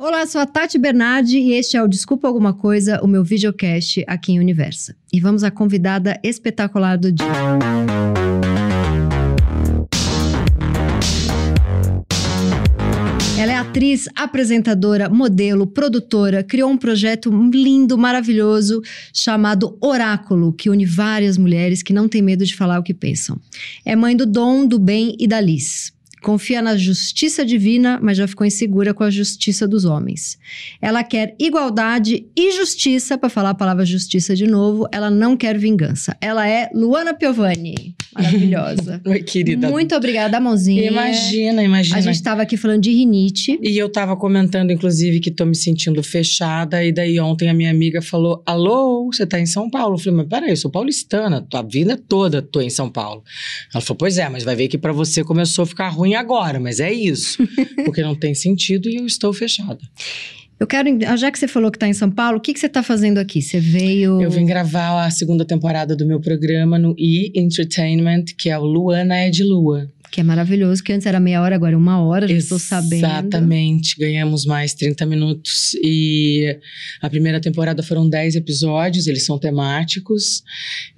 Olá, sou a Tati Bernardi e este é o Desculpa Alguma Coisa, o meu videocast aqui em Universa. E vamos à convidada espetacular do dia. Ela é atriz, apresentadora, modelo, produtora, criou um projeto lindo, maravilhoso, chamado Oráculo, que une várias mulheres que não têm medo de falar o que pensam. É mãe do Dom, do Bem e da Liz. Confia na justiça divina, mas já ficou insegura com a justiça dos homens. Ela quer igualdade e justiça, para falar a palavra justiça de novo, ela não quer vingança. Ela é Luana Piovani. Maravilhosa. Oi, querida. Muito obrigada, mãozinha. Imagina, imagina. A gente estava aqui falando de rinite. E eu tava comentando, inclusive, que tô me sentindo fechada. E daí ontem a minha amiga falou: Alô, você tá em São Paulo? Eu falei, mas peraí, eu sou paulistana, tua vida toda tô em São Paulo. Ela falou: Pois é, mas vai ver que para você começou a ficar ruim agora, mas é isso. porque não tem sentido e eu estou fechada. Eu quero, já que você falou que está em São Paulo, o que, que você está fazendo aqui? Você veio. Eu vim gravar a segunda temporada do meu programa no E Entertainment, que é o Luana é de Lua. Que é maravilhoso, que antes era meia hora, agora é uma hora, já estou sabendo. Exatamente, ganhamos mais 30 minutos. E a primeira temporada foram 10 episódios, eles são temáticos.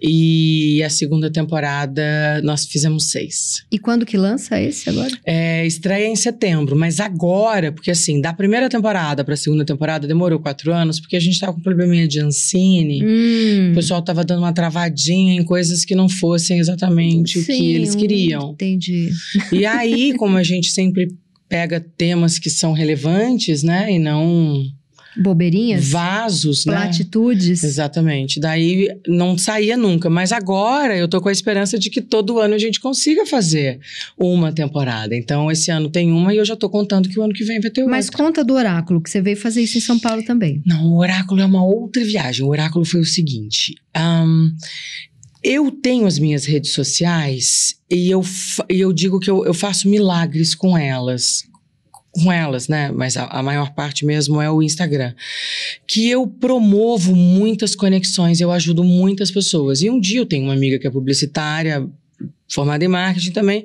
E a segunda temporada nós fizemos seis. E quando que lança esse agora? É, estreia em setembro, mas agora, porque assim, da primeira temporada para a segunda temporada demorou quatro anos, porque a gente tava com um probleminha de Ancine. Hum. O pessoal tava dando uma travadinha em coisas que não fossem exatamente Sim, o que eles queriam. Entendi. E aí, como a gente sempre pega temas que são relevantes, né? E não Bobeirinhas? vasos, né? Platitudes? Exatamente. Daí não saía nunca. Mas agora eu tô com a esperança de que todo ano a gente consiga fazer uma temporada. Então, esse ano tem uma e eu já tô contando que o ano que vem vai ter outra. Mas conta do oráculo, que você veio fazer isso em São Paulo também. Não, o oráculo é uma outra viagem. O oráculo foi o seguinte. ahn, eu tenho as minhas redes sociais e eu, e eu digo que eu, eu faço milagres com elas. Com elas, né? Mas a, a maior parte mesmo é o Instagram. Que eu promovo muitas conexões, eu ajudo muitas pessoas. E um dia eu tenho uma amiga que é publicitária, formada em marketing também,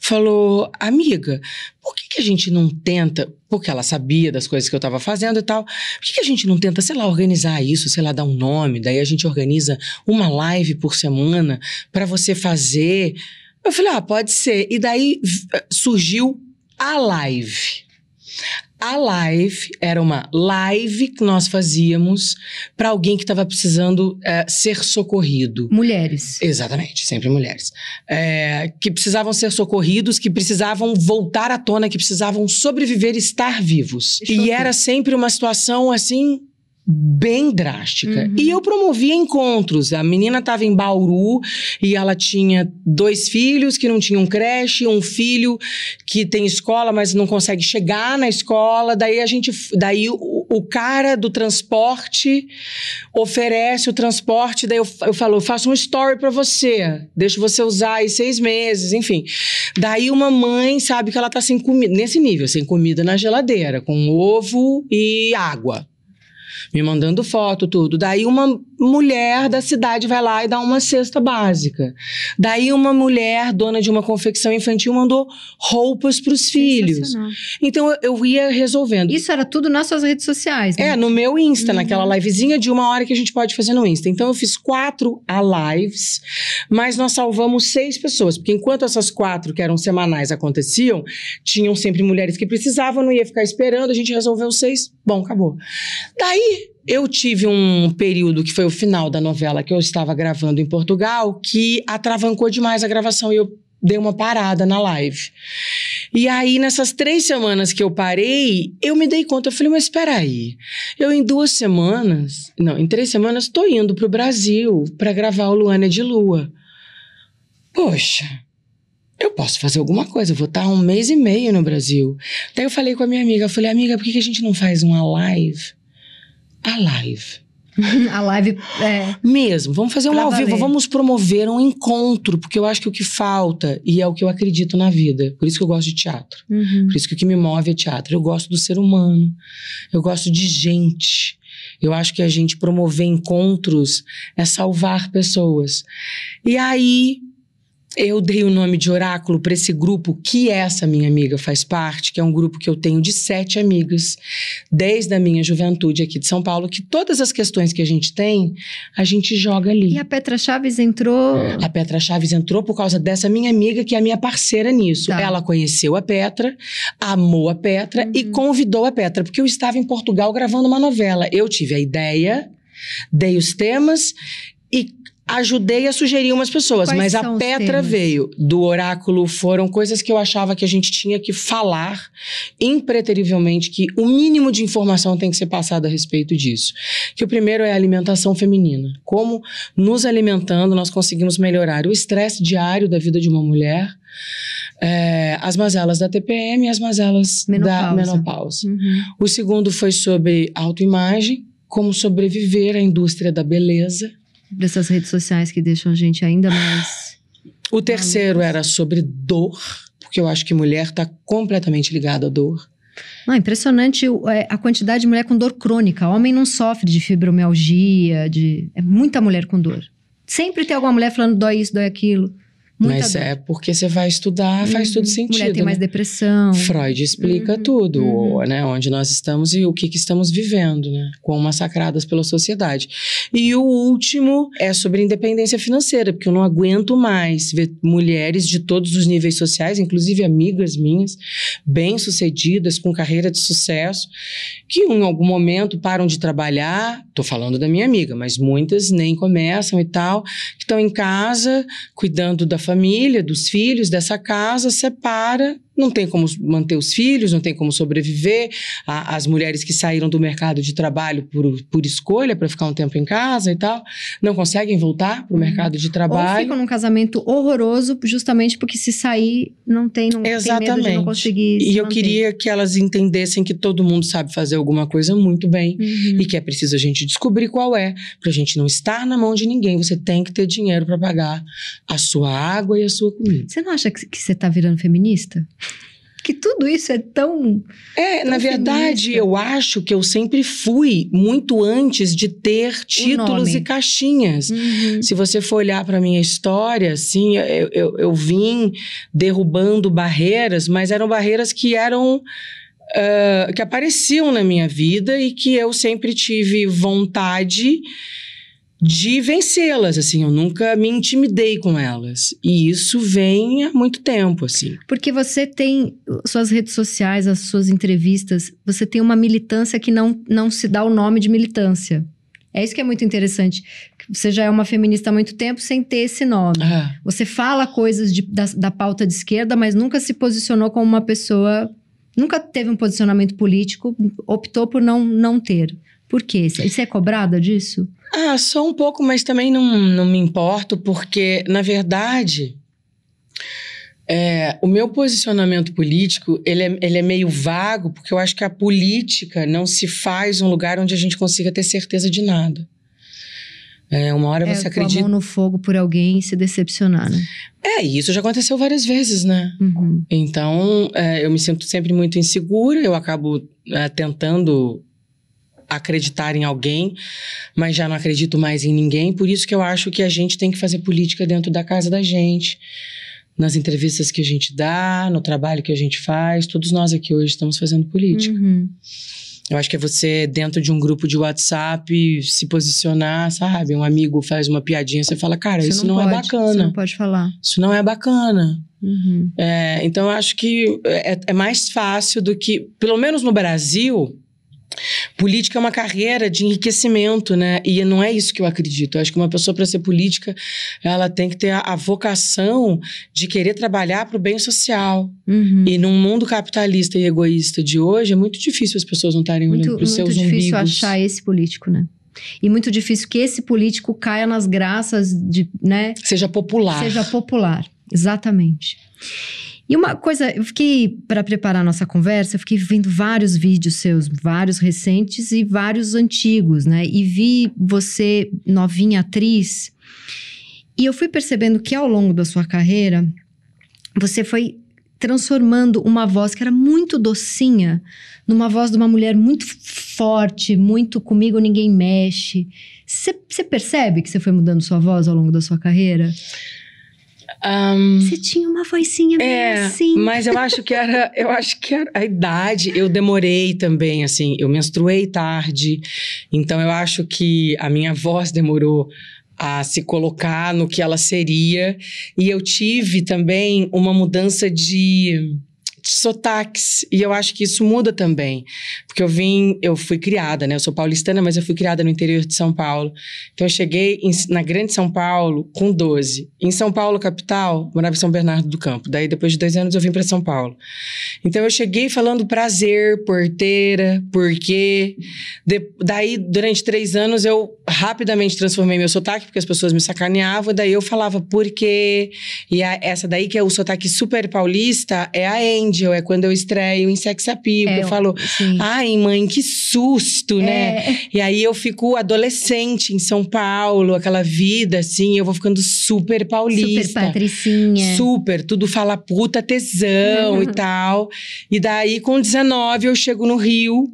falou: Amiga, por que, que a gente não tenta? Porque ela sabia das coisas que eu estava fazendo e tal. Por que, que a gente não tenta, sei lá, organizar isso, sei lá, dar um nome? Daí a gente organiza uma live por semana para você fazer. Eu falei: Ah, pode ser. E daí v- surgiu a live. A live era uma live que nós fazíamos para alguém que estava precisando eh, ser socorrido. Mulheres. Exatamente, sempre mulheres. É, que precisavam ser socorridos, que precisavam voltar à tona, que precisavam sobreviver e estar vivos. Deixa E era sempre uma situação assim. Bem drástica. Uhum. E eu promovia encontros. A menina estava em Bauru e ela tinha dois filhos que não tinham creche, um filho que tem escola, mas não consegue chegar na escola. Daí a gente. Daí o, o cara do transporte oferece o transporte, daí eu, eu falo, eu faço um story pra você, deixo você usar aí seis meses, enfim. Daí uma mãe sabe que ela tá sem comida, nesse nível, sem comida na geladeira, com ovo e água. Me mandando foto, tudo. Daí uma mulher da cidade vai lá e dá uma cesta básica. Daí uma mulher, dona de uma confecção infantil, mandou roupas pros filhos. Sensacional. Então eu, eu ia resolvendo. Isso era tudo nas suas redes sociais, né? É, no meu Insta, Uhum. naquela livezinha de uma hora que a gente pode fazer no Insta. Então eu fiz quatro a lives, mas nós salvamos seis pessoas, porque enquanto essas quatro que eram semanais aconteciam, tinham sempre mulheres que precisavam, não ia ficar esperando, a gente resolveu seis, bom, acabou. Daí eu tive um período que foi o final da novela que eu estava gravando em Portugal, que atravancou demais a gravação e eu dei uma parada na live. E aí, nessas três semanas que eu parei, eu me dei conta, eu falei, mas espera aí, eu em duas semanas, não, em três semanas, estou indo para o Brasil para gravar o Luana de Lua. Poxa, eu posso fazer alguma coisa, vou estar um mês e meio no Brasil. Daí eu falei com a minha amiga, eu falei, amiga, por que a gente não faz uma live? A live. A live. É, Mesmo, vamos fazer um ao vivo, vamos promover um encontro, porque eu acho que o que falta, e é o que eu acredito na vida, por isso que eu gosto de teatro. uhum. Por isso que o que me move é teatro. Eu gosto do ser humano. Eu gosto de gente. Eu acho que a gente promover encontros é salvar pessoas. E aí eu dei o nome de oráculo para esse grupo que essa minha amiga faz parte, que é um grupo que eu tenho de sete amigas, desde a minha juventude aqui de São Paulo, que todas as questões que a gente tem, a gente joga ali. E a Petra Chaves entrou. A Petra Chaves entrou por causa dessa minha amiga, que é a minha parceira nisso. Tá. Ela conheceu a Petra, amou a Petra e Uhum. convidou a Petra, porque eu estava em Portugal gravando uma novela. Eu tive a ideia, dei os temas e ajudei a sugerir umas pessoas, Quais mas a Petra veio do oráculo, foram coisas que eu achava que a gente tinha que falar impreterivelmente, que o mínimo de informação tem que ser passado a respeito disso. Que o primeiro é a alimentação feminina. Como nos alimentando nós conseguimos melhorar o estresse diário da vida de uma mulher, é, as mazelas da TPM e as mazelas da Menopausa. menopausa. Uhum. O segundo foi sobre autoimagem, como sobreviver à indústria da beleza. Dessas redes sociais que deixam a gente ainda mais. O terceiro era sobre dor, porque eu acho que mulher está completamente ligada à dor. Ah, impressionante é, a quantidade de mulher com dor crônica. Homem não sofre de fibromialgia, de. É muita mulher com dor. Sempre tem alguma mulher falando dói isso, dói aquilo. Muita Mas dor. é porque você vai estudar, faz Uhum. todo sentido. Mulher tem mais né? depressão. Freud explica Uhum, tudo, uhum. né? Onde nós estamos e o que, que estamos vivendo, né? Quão massacradas pela sociedade. E o último é sobre independência financeira, porque eu não aguento mais ver mulheres de todos os níveis sociais, inclusive amigas minhas, bem-sucedidas, com carreira de sucesso, que em algum momento param de trabalhar. Tô falando da minha amiga, mas muitas nem começam e tal, que estão em casa, cuidando da família, dos filhos, dessa casa, separa, não tem como manter os filhos, não tem como sobreviver. A- as mulheres que saíram do mercado de trabalho por, por escolha, para ficar um tempo em casa e tal, não conseguem voltar para o Uhum. mercado de Ou trabalho. ficam num casamento horroroso, justamente porque se sair, não tem, não tem medo de não Exatamente. conseguir. se E eu manter. queria que elas entendessem que todo mundo sabe fazer alguma coisa muito bem. Uhum. E que é preciso a gente descobrir qual é, pra gente não estar na mão de ninguém. Você tem que ter dinheiro para pagar a sua água e a sua comida. Você não acha que, você tá virando feminista? Que tudo isso é tão. É, Tão na verdade, feminista. eu acho que eu sempre fui muito antes de ter títulos e caixinhas. Se você for olhar para minha história, assim, eu, eu, eu vim derrubando barreiras, mas eram barreiras que eram. ah, que apareciam na minha vida e que eu sempre tive vontade de vencê-las, assim, eu nunca me intimidei com elas. E isso vem há muito tempo, assim. Porque você tem suas redes sociais, as suas entrevistas, você tem uma militância que não, não se dá o nome de militância. É isso que é muito interessante. Você já é uma feminista há muito tempo sem ter esse nome. Ah, Você fala coisas de- da, da pauta de esquerda, mas nunca se posicionou como uma pessoa. Nunca teve um posicionamento político, optou por não, não ter. Por quê? Você é cobrada disso? Ah, só um pouco, mas também não, não me importo, porque, na verdade, é, o meu posicionamento político, ele é, ele é meio vago, porque eu acho que a política não se faz um lugar onde a gente consiga ter certeza de nada. É, uma hora é, você a acredita... mão no fogo por alguém e se decepcionar, né? É, isso já aconteceu várias vezes, né? Uhum. Então, é, eu me sinto sempre muito insegura, eu acabo é, tentando acreditar em alguém, mas já não acredito mais em ninguém. Por isso que eu acho que a gente tem que fazer política dentro da casa da gente, nas entrevistas que a gente dá, no trabalho que a gente faz. Todos nós aqui hoje estamos fazendo política. Uhum. Eu acho que é você, dentro de um grupo de WhatsApp, se posicionar, sabe? Um amigo faz uma piadinha, você fala, cara, Você isso não, é pode, Você bacana. não pode falar. Isso não é bacana. Uhum. É, então, eu acho que é, é mais fácil do que, pelo menos no Brasil, política é uma carreira de enriquecimento, né? E não é isso que eu acredito. Eu acho que uma pessoa, para ser política, ela tem que ter a, a vocação de querer trabalhar para o bem social. Uhum. E num mundo capitalista e egoísta de hoje, é muito difícil as pessoas não estarem olhando Muito, para os muito seus difícil umbigos. achar esse político, né? E muito difícil que esse político caia nas graças de, né? Seja popular. Seja popular. Exatamente. E uma coisa, eu fiquei, para preparar a nossa conversa, eu fiquei vendo vários vídeos seus, vários recentes e vários antigos, né? E vi você, novinha atriz, e eu fui percebendo que ao longo da sua carreira, você foi transformando uma voz que era muito docinha numa voz de uma mulher muito forte, muito comigo ninguém mexe. Você percebe que você foi mudando sua voz ao longo da sua carreira? Um, Você tinha uma vozinha meio é, assim. mas eu acho que era, eu acho que era a idade. Eu demorei também, assim, eu menstruei tarde, então eu acho que a minha voz demorou a se colocar no que ela seria e eu tive também uma mudança de sotaques. E eu acho que isso muda também. Porque eu vim, eu fui criada, né? Eu sou paulistana, mas eu fui criada no interior de São Paulo. Então eu cheguei em, na Grande São Paulo com 12. Em São Paulo, capital, morava em São Bernardo do Campo. Daí, depois de dois anos, eu vim para São Paulo. Então eu cheguei falando prazer, porteira, porque. De, daí, durante três anos, eu rapidamente transformei meu sotaque, porque as pessoas me sacaneavam, daí eu falava porque. E a, essa daí, que é o sotaque super paulista, é a Angel, é quando eu estreio em Sex Appeal. É, eu falo, sim. Ai, mãe, que susto, né? É. E aí eu fico adolescente em São Paulo, aquela vida assim, eu vou ficando super paulista. Super patricinha. Super, tudo fala puta tesão Uhum. e tal. E daí, com 19, eu chego no Rio.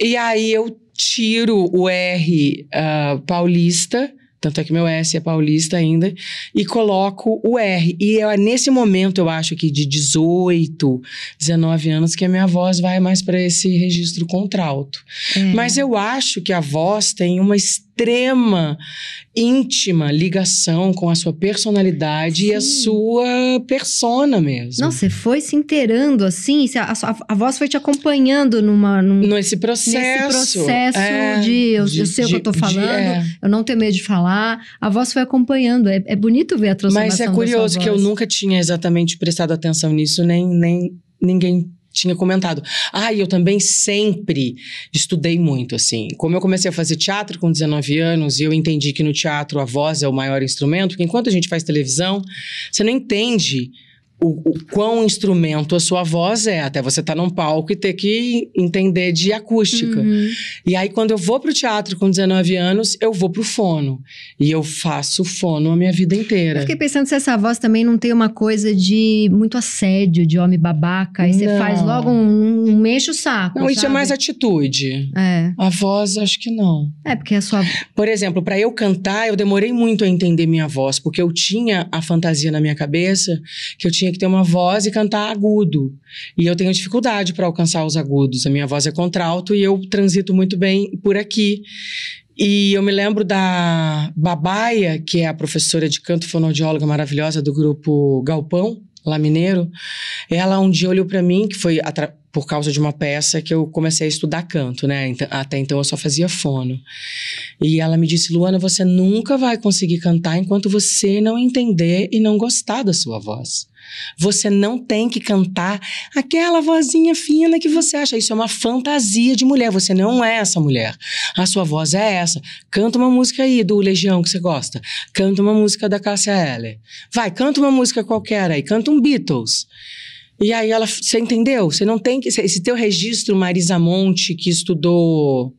E aí eu tiro o R ah, paulista. Tanto é que meu S é paulista ainda. E coloco o R. E é nesse momento, eu acho que de 18, 19 anos, que a minha voz vai mais para esse registro contralto. É. Mas eu acho que a voz tem uma extrema, íntima ligação com a sua personalidade e a Sim. sua persona mesmo. Não, você foi se inteirando assim, a, sua- a voz foi te acompanhando numa, num, Nesse processo. nesse processo é, de eu, eu sei o que eu tô de- de- falando, é. eu não tenho medo de falar, a voz foi acompanhando. É, é bonito ver a transformação Mas é curioso que eu nunca tinha exatamente prestado atenção nisso, nem, nem ninguém tinha comentado. Ah, e eu também sempre estudei muito, assim. Como eu comecei a fazer teatro com 19 anos e eu entendi que no teatro a voz é o maior instrumento, porque enquanto a gente faz televisão, você não entende o, o quão instrumento a sua voz é, até você estar num palco e ter que entender de acústica. Uhum. E aí, quando eu vou pro teatro com 19 anos, eu vou pro fono. E eu faço fono a minha vida inteira. Eu fiquei pensando se essa voz também não tem uma coisa de muito assédio, de homem babaca. Aí você faz logo um, um mexe o saco. Não, isso é sabe? mais atitude. É. A voz, acho que não. É, porque a sua. Por exemplo, para eu cantar, eu demorei muito a entender minha voz, porque eu tinha a fantasia na minha cabeça que eu tinha que ter uma voz e cantar agudo. E eu tenho dificuldade para alcançar os agudos. A minha voz é contralto e eu transito muito bem por aqui. E eu me lembro da Babaia, que é a professora de canto fonoaudióloga maravilhosa do grupo Galpão, lá mineiro. Ela um dia olhou para mim, que foi por causa de uma peça que eu comecei a estudar canto, né? Então- Até então eu só fazia fono. E ela me disse: Luana, você nunca vai conseguir cantar enquanto você não entender e não gostar da sua voz. Você não tem que cantar aquela vozinha fina que você acha. Isso é uma fantasia de mulher. Você não é essa mulher. A sua voz é essa. Canta uma música aí do Legião que você gosta. Canta uma música da Cássia Eller. Vai, canta uma música qualquer aí. Canta um Beatles. E aí ela, você entendeu? Você não tem que. Esse teu registro, Marisa Monte, que estudou.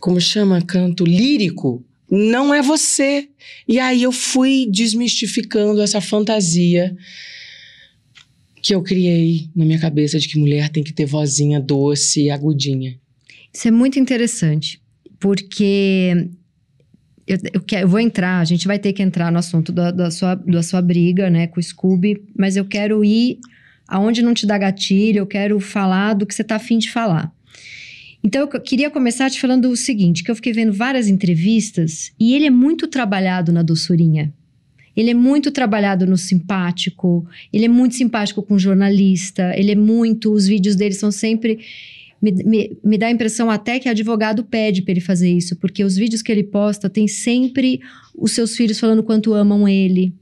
Como chama? Canto lírico. Não é você. E aí eu fui desmistificando essa fantasia que eu criei na minha cabeça de que mulher tem que ter vozinha doce e agudinha. Isso é muito interessante, porque eu, eu, quero- eu vou entrar, a gente vai ter que entrar no assunto da, da sua, da sua briga, né, com o Scooby, mas eu quero ir aonde não te dá gatilho, eu quero falar do que você tá afim de falar. Então, eu queria começar te falando o seguinte, que eu fiquei vendo várias entrevistas e ele é muito trabalhado na doçurinha. Ele é muito trabalhado no simpático, ele é muito simpático com jornalista, ele é muito, os vídeos dele são sempre me, me, me dá a impressão até que advogado pede para ele fazer isso, porque os vídeos que ele posta tem sempre os seus filhos falando quanto amam ele.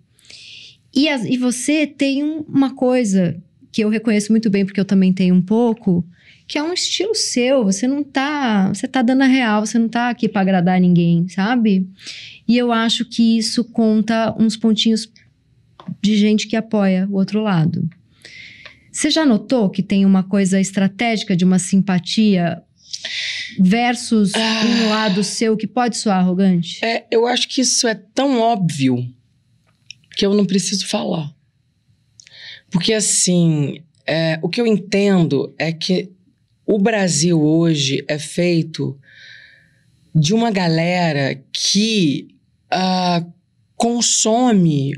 E, as- e você tem um- uma coisa que eu reconheço muito bem, porque eu também tenho um pouco, que é um estilo seu. Você não tá. Você tá dando a real, você não tá aqui para agradar ninguém, sabe? E eu acho que isso conta uns pontinhos de gente que apoia o outro lado. Você já notou que tem uma coisa estratégica de uma simpatia versus Ah. um lado seu que pode soar arrogante? É, eu acho que isso é tão óbvio que eu não preciso falar. Porque, assim, é, o que eu entendo é que o Brasil hoje é feito de uma galera que ah, consome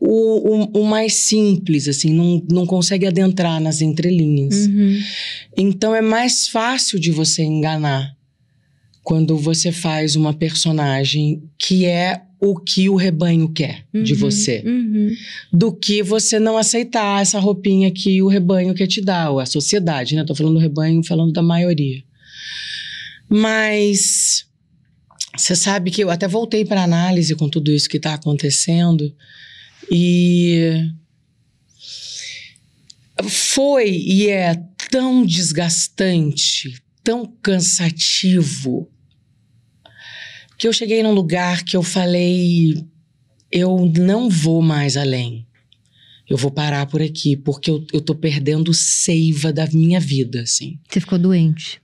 o, o, o, mais simples, assim, não, não consegue adentrar nas entrelinhas. Uhum. Então é mais fácil de você enganar quando você faz uma personagem que é o que o rebanho quer uhum, de você, uhum. do que você não aceitar essa roupinha que o rebanho quer te dar, ou a sociedade, né? Tô falando do rebanho, falando da maioria. Mas você sabe que eu até voltei para análise com tudo isso que está acontecendo e foi e é tão desgastante, tão cansativo que eu cheguei num lugar que eu falei: eu não vou mais além. Eu vou parar por aqui, porque eu, eu tô perdendo seiva da minha vida, assim. Você ficou doente?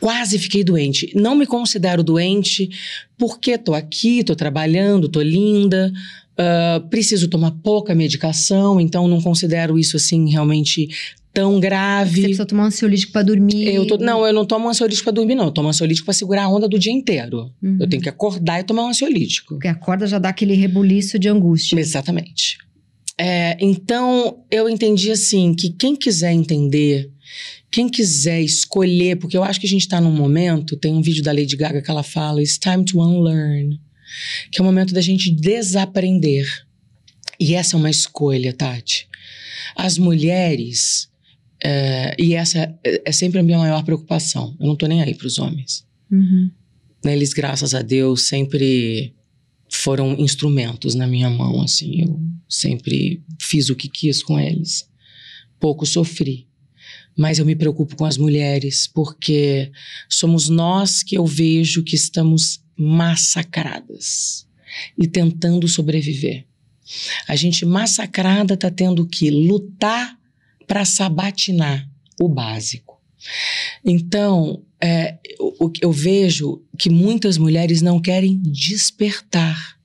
Quase fiquei doente. Não me considero doente porque tô aqui, tô trabalhando, tô linda, uh, preciso tomar pouca medicação, então não considero isso assim realmente tão grave. Você precisa tomar um ansiolítico para dormir? Eu tô, não, eu não tomo ansiolítico para dormir, não. Eu tomo ansiolítico para segurar a onda do dia inteiro. Uhum. Eu tenho que acordar e tomar um ansiolítico. Porque acorda já dá aquele rebuliço de angústia. Exatamente. É, então, eu entendi assim, que quem quiser entender, quem quiser escolher, porque eu acho que a gente está num momento, tem um vídeo da Lady Gaga que ela fala, it's time to unlearn, que é o momento da gente desaprender. E essa é uma escolha, Tati. As mulheres é, e essa é sempre a minha maior preocupação. Eu não tô nem aí para os homens. Uhum. Eles, graças a Deus, sempre foram instrumentos na minha mão. Assim, eu sempre fiz o que quis com eles. Pouco sofri. Mas eu me preocupo com as mulheres, porque somos nós que eu vejo que estamos massacradas e tentando sobreviver. A gente massacrada está tendo que lutar para sabatinar o básico. Então, é, eu, eu vejo que muitas mulheres não querem despertar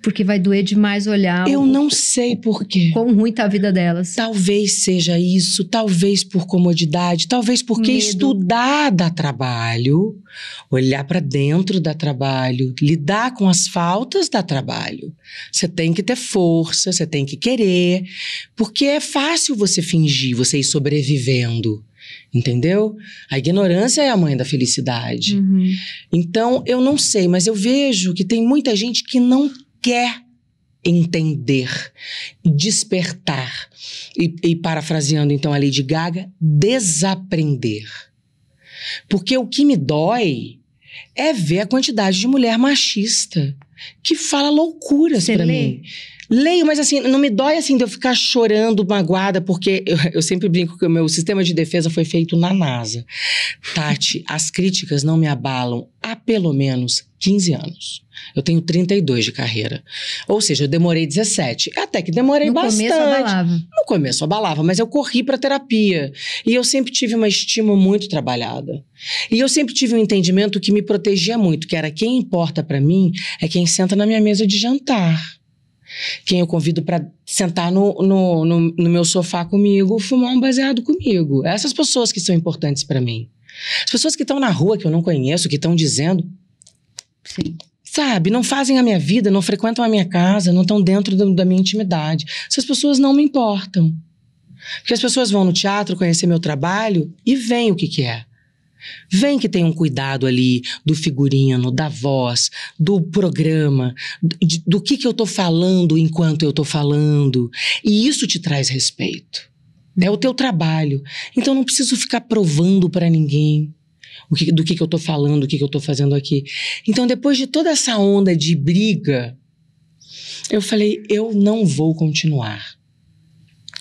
porque vai doer demais olhar. Eu o, não sei por quê. Quão ruim tá a vida delas. Talvez seja isso, talvez por comodidade, talvez porque Medo. estudar dá trabalho, olhar para dentro dá trabalho, lidar com as faltas dá trabalho. Você tem que ter força, você tem que querer, porque é fácil você fingir, você ir sobrevivendo. Entendeu? A ignorância é a mãe da felicidade. Uhum. Então, eu não sei, mas eu vejo que tem muita gente que não quer entender, despertar. E, e parafraseando então a Lady Gaga, desaprender. Porque o que me dói é ver a quantidade de mulher machista que fala loucuras para mim. Leio, mas assim, não me dói assim de eu ficar chorando, magoada, porque eu, eu, sempre brinco que o meu sistema de defesa foi feito na NASA. Tati, as críticas não me abalam há pelo menos 15 anos. Eu tenho 32 de carreira. Ou seja, eu demorei 17. Até que demorei no bastante. No começo abalava. No começo abalava, mas eu corri para terapia. E eu sempre tive uma estima muito trabalhada. E eu sempre tive um entendimento que me protegia muito, que era quem importa para mim é quem senta na minha mesa de jantar quem eu convido para sentar no, no, no, no, meu sofá comigo, fumar um baseado comigo. Essas pessoas que são importantes para mim. As pessoas que estão na rua que eu não conheço, que estão dizendo. Sim. Sabe, não fazem a minha vida, não frequentam a minha casa, não estão dentro do, da minha intimidade. Essas pessoas não me importam. Porque as pessoas vão no teatro conhecer meu trabalho e veem o que, que é. Vem que tem um cuidado ali do figurino, da voz, do programa, do, do que, que eu tô falando enquanto eu tô falando. E isso te traz respeito. É o teu trabalho. Então não preciso ficar provando para ninguém o que, do que, que eu tô falando, o que, que eu tô fazendo aqui. Então, depois de toda essa onda de briga, eu falei: eu não vou continuar.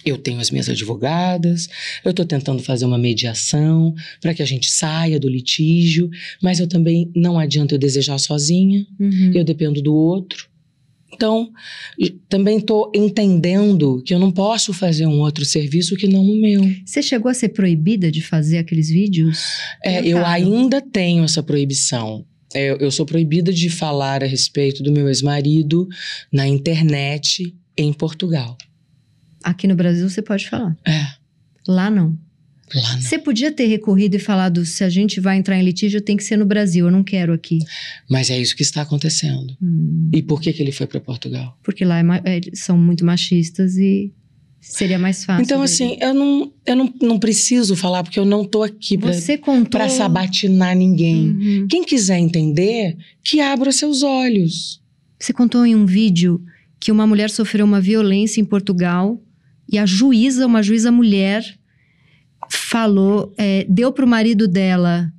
Eu tenho as minhas advogadas, eu estou tentando fazer uma mediação para que a gente saia do litígio, mas eu também não adianta eu desejar sozinha, uhum. eu dependo do outro. Então, também estou entendendo que eu não posso fazer um outro serviço que não o meu. Você chegou a ser proibida de fazer aqueles vídeos? É, eu ainda tenho essa proibição. Eu, eu sou proibida de falar a respeito do meu ex-marido na internet em Portugal. Aqui no Brasil você pode falar. É. Lá não. Lá não. Você podia ter recorrido e falado: se a gente vai entrar em litígio, tem que ser no Brasil, eu não quero aqui. Mas é isso que está acontecendo. Hum, E por que, que ele foi para Portugal? porque lá é é, são muito machistas e seria mais fácil. Então, dele. assim, eu não, eu não, não preciso falar, porque eu não tô aqui pra, Você contou. pra sabatinar ninguém. Uhum. Quem quiser entender, que abra seus olhos. Você contou em um vídeo que uma mulher sofreu uma violência em Portugal e a juíza, uma juíza mulher, falou, é, deu pro marido dela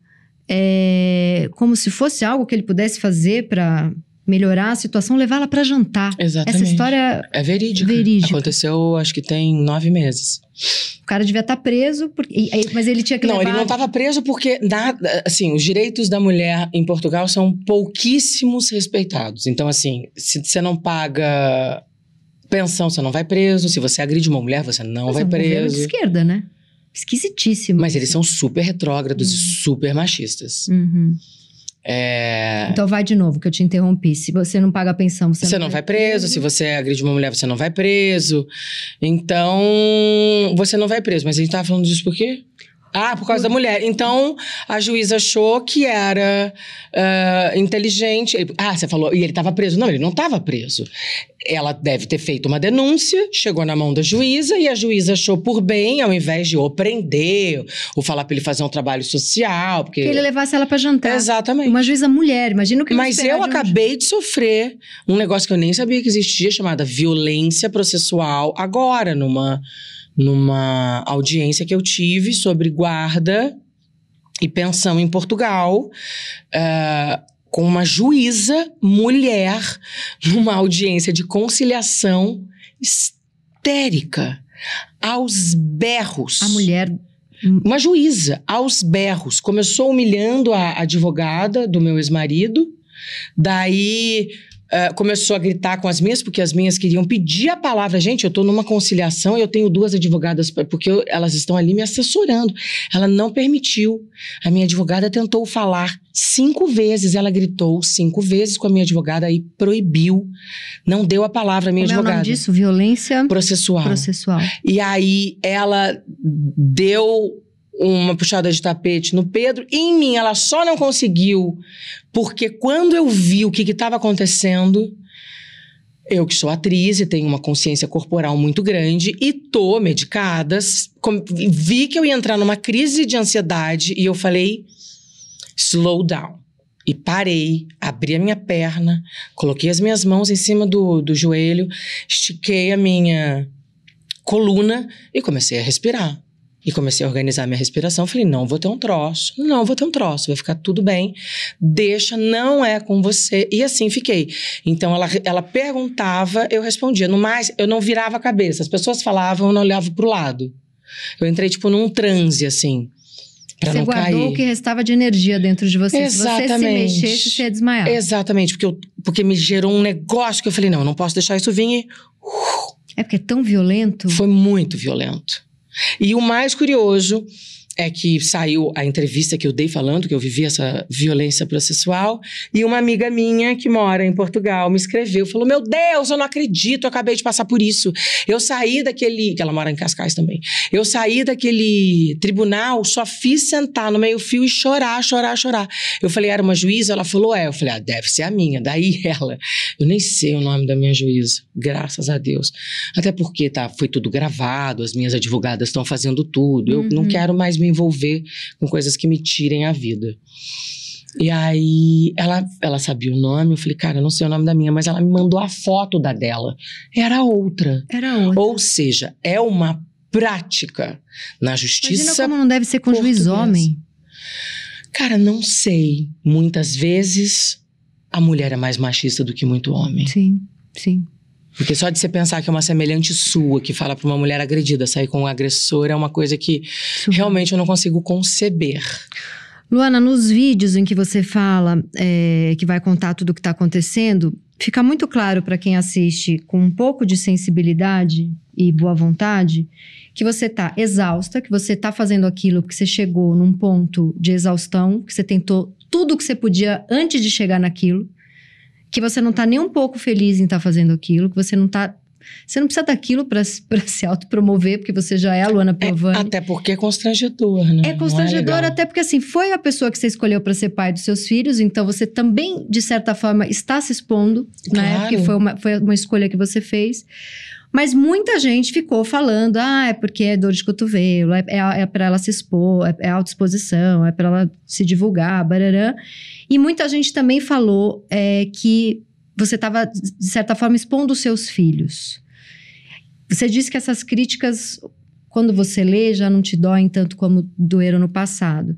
é, como se fosse algo que ele pudesse fazer para melhorar a situação, levá-la para jantar. Exatamente. Essa história, É verídica. Verídica. Aconteceu, acho que tem nove meses. o cara devia estar preso, porque, mas ele tinha que Não, levar... ele não estava preso porque nada, assim, os direitos da mulher em Portugal são pouquíssimos respeitados. Então, assim, se você não paga pensão, você não vai preso. Se você agride uma mulher, você não Mas vai é um governo de preso. esquerda, né? Esquisitíssimo. Mas eles são super retrógrados e Uhum. super machistas. Uhum. É, Então vai de novo, que eu te interrompi. Se você não paga a pensão, você, Você não vai preso, se você agride uma mulher, você não vai preso. Então, você não vai preso. Mas a gente tava falando disso por quê? Ah, por causa da mulher. Então, a juíza achou que era ah, inteligente. Ah, você falou, e ele estava preso. Não, ele não estava preso. Ela deve ter feito uma denúncia, chegou na mão da juíza, e a juíza achou por bem, ao invés de ou prender, ou falar para ele fazer um trabalho social. Porque... Que ele levasse ela pra jantar. Exatamente. Uma juíza mulher, imagina o que Mas eu um- acabei de sofrer um negócio que eu nem sabia que existia, chamada violência processual, agora, numa, numa audiência que eu tive sobre guarda e pensão em Portugal, ah, com uma juíza mulher, numa audiência de conciliação histérica, aos berros. A mulher. Uma juíza, aos berros, começou humilhando a advogada do meu ex-marido, daí eh, começou a gritar com as minhas, porque as minhas queriam pedir a palavra. Gente, eu tô numa conciliação e eu tenho duas advogadas, porque eu- elas estão ali me assessorando. Ela não permitiu. A minha advogada tentou falar cinco vezes, ela gritou cinco vezes com a minha advogada e proibiu. Não deu a palavra à minha Como é o advogada. nome disso? Violência Processual. processual. E aí ela deu uma puxada de tapete no Pedro. E em mim, ela só não conseguiu, porque quando eu vi o que estava acontecendo, eu que sou atriz e tenho uma consciência corporal muito grande e tô medicada, vi que eu ia entrar numa crise de ansiedade e eu falei, slow down. E parei, abri a minha perna, coloquei as minhas mãos em cima do, do joelho, estiquei a minha coluna e comecei a respirar. E comecei a organizar minha respiração. Falei, não vou ter um troço. Não vou ter um troço. Vai ficar tudo bem. Deixa, não é com você. E assim fiquei. Então, ela, ela perguntava, eu respondia. No mais, eu não virava a cabeça. As pessoas falavam, eu não olhava pro lado. Eu entrei, tipo, num transe, assim. Pra você guardou cair. o que restava de energia dentro de você. Exatamente. Se você se mexesse, você ia desmaiar. Exatamente, porque, eu, porque me gerou um negócio que eu falei, não, eu não posso deixar isso vir e É porque é tão violento. Foi muito violento. E o mais curioso é que saiu a entrevista que eu dei falando que eu vivi essa violência processual e uma amiga minha que mora em Portugal me escreveu, falou: "Meu Deus, eu não acredito, eu acabei de passar por isso. Eu saí daquele, que ela mora em Cascais também. Eu saí daquele tribunal, só fiz sentar no meio-fio e chorar, chorar, chorar. Eu falei: "Era uma juíza?" Ela falou: "É". Eu falei: "Ah, deve ser a minha". Daí ela, eu nem sei o nome da minha juíza, graças a Deus. Até porque tá, foi tudo gravado, as minhas advogadas estão fazendo tudo. Eu não Uhum. quero mais me envolver com coisas que me tirem a vida. E aí ela, ela sabia o nome, eu falei, cara, eu não sei o nome da minha, mas ela me mandou a foto da dela. Era outra. Era outra. Ou seja, é uma prática na Imagina justiça. como não deve ser com juiz homem. Cara, não sei. Muitas vezes a mulher é mais machista do que muito homem. Sim, sim. Porque só de você pensar que é uma semelhante sua que fala pra uma mulher agredida sair com um agressor é uma coisa que realmente eu não consigo conceber. Luana, nos vídeos em que você fala, é, que vai contar tudo o que está acontecendo, fica muito claro para quem assiste com um pouco de sensibilidade e boa vontade que você tá exausta, que você tá fazendo aquilo porque você chegou num ponto de exaustão, que você tentou tudo o que você podia antes de chegar naquilo, que você não tá nem um pouco feliz em estar fazendo aquilo, que você não tá Você não precisa daquilo para se autopromover, porque você já é a Luana Piovani. É, até porque é constrangedor, né? É constrangedor, é até porque assim, foi a pessoa que você escolheu para ser pai dos seus filhos, então você também, de certa forma, está se expondo, né? Claro. Porque foi uma, foi uma escolha que você fez. Mas muita gente ficou falando, ah, é porque é dor de cotovelo, é, é, é para ela se expor, é, é autoexposição, é para ela se divulgar, barará. E muita gente também falou é, que você estava, de certa forma, expondo os seus filhos. Você disse que essas críticas, quando você lê, já não te doem tanto como doeram no passado.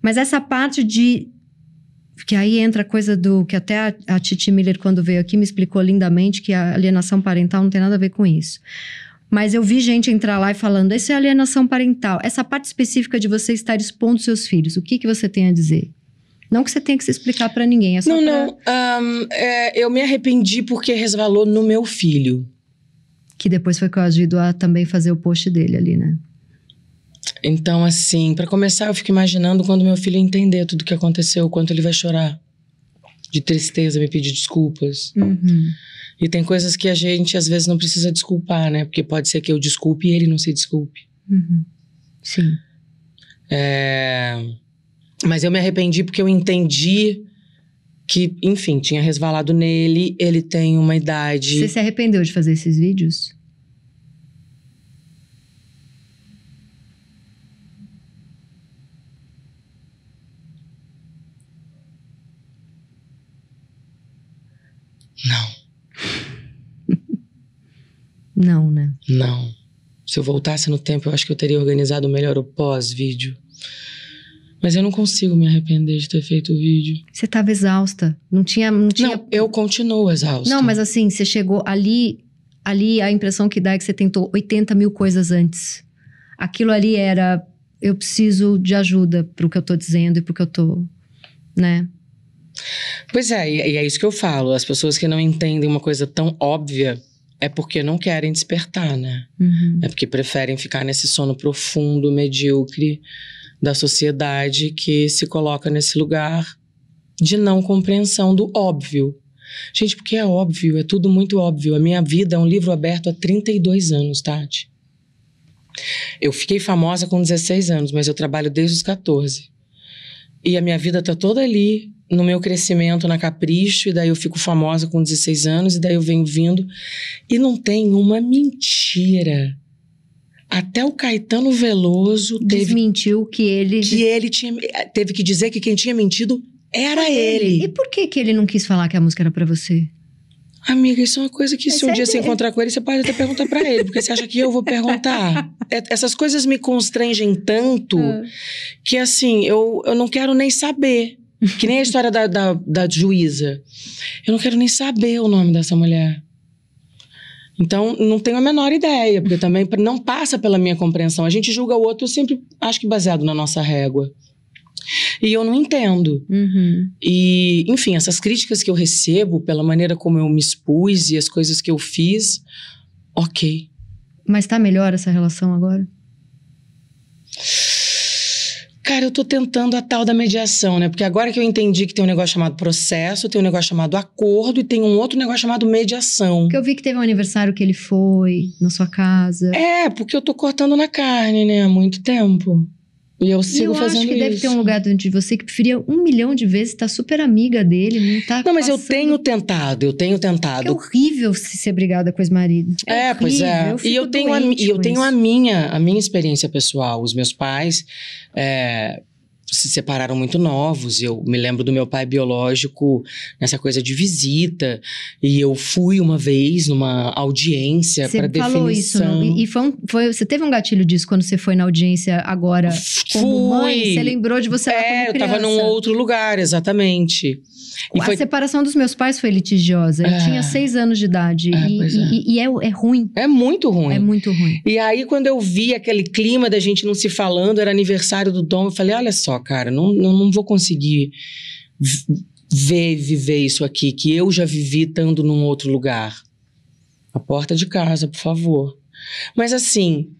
Mas essa parte de. Que aí entra a coisa do. Que até a, a Titi Miller, quando veio aqui, me explicou lindamente que a alienação parental não tem nada a ver com isso. Mas eu vi gente entrar lá e falando: isso é alienação parental. Essa parte específica de você estar expondo seus filhos, o que, que você tem a dizer? Não que você tenha que se explicar para ninguém. É não, pra... não. Um, é, eu me arrependi porque resvalou no meu filho. Que depois foi coagido a também fazer o post dele ali, né? Então, assim, para começar, eu fico imaginando quando meu filho entender tudo que aconteceu, quanto ele vai chorar. De tristeza, me pedir desculpas. Uhum. E tem coisas que a gente, às vezes, não precisa desculpar, né? Porque pode ser que eu desculpe e ele não se desculpe. Uhum. Sim. É... Mas eu me arrependi porque eu entendi que, enfim, tinha resvalado nele, ele tem uma idade. Você se arrependeu de fazer esses vídeos? Não. Não, né? Não. Se eu voltasse no tempo, eu acho que eu teria organizado melhor o pós-vídeo. Mas eu não consigo me arrepender de ter feito o vídeo. Você estava exausta. Não tinha, não tinha. Não, eu continuo exausta. Não, mas assim, você chegou ali. Ali a impressão que dá é que você tentou 80 mil coisas antes. Aquilo ali era. Eu preciso de ajuda pro que eu tô dizendo e pro que eu tô. Né? Pois é, e é isso que eu falo. As pessoas que não entendem uma coisa tão óbvia é porque não querem despertar, né? Uhum. É porque preferem ficar nesse sono profundo, medíocre da sociedade que se coloca nesse lugar de não compreensão do óbvio. Gente, porque é óbvio, é tudo muito óbvio. A minha vida é um livro aberto há 32 anos, Tati. Eu fiquei famosa com 16 anos, mas eu trabalho desde os 14. E a minha vida tá toda ali, no meu crescimento na Capricho, e daí eu fico famosa com 16 anos, e daí eu venho vindo. E não tem uma mentira até o Caetano Veloso teve, Desmentiu que ele. que ele tinha, teve que dizer que quem tinha mentido era ele. E por que, que ele não quis falar que a música era pra você? Amiga, isso é uma coisa que se Esse um é dia você encontrar com ele, você pode até perguntar pra ele, porque você acha que eu vou perguntar. É- Essas coisas me constrangem tanto Ah. que, assim, eu, eu não quero nem saber. Que nem a história da, da, da juíza. Eu não quero nem saber o nome dessa mulher. Então, não tenho a menor ideia, porque também não passa pela minha compreensão. A gente julga o outro sempre, acho que baseado na nossa régua. E eu não entendo. Uhum. E, enfim, essas críticas que eu recebo pela maneira como eu me expus e as coisas que eu fiz, ok. Mas tá melhor essa relação agora? Cara, eu tô tentando a tal da mediação, né? Porque agora que eu entendi que tem um negócio chamado processo, tem um negócio chamado acordo e tem um outro negócio chamado mediação. Porque eu vi que teve um aniversário que ele foi na sua casa. É, porque eu tô cortando na carne, né? Há muito tempo. E eu E sigo eu fazendo acho que isso. deve ter um lugar dentro de você que preferia um milhão de vezes estar super amiga dele, não tá Não, mas eu passando- tenho tentado, eu tenho Porque é tentado. horrível se ser brigada com os maridos. É, pois é. horrível, e eu tenho, a, e eu tenho isso. a minha, a minha experiência pessoal. Os meus pais é, se separaram muito novos. Eu me lembro do meu pai biológico nessa coisa de visita. E eu fui uma vez numa audiência Você para falou isso, definição. não? E, foi, um- foi- você teve um gatilho disso quando você foi na audiência agora como mãe? Fui. Você lembrou de você É, eu tava num outro lugar, exatamente. E a foi separação dos meus pais foi litigiosa. Eu É. tinha seis anos de idade. É, e é. e- e é, é ruim. É muito ruim. É muito ruim. E aí, quando eu vi aquele clima da gente não se falando, era aniversário do Dom, eu falei: olha só, cara, não, não, não vou conseguir ver e viver isso aqui, que eu já vivi estando num outro lugar. A porta de casa, por favor. Mas assim,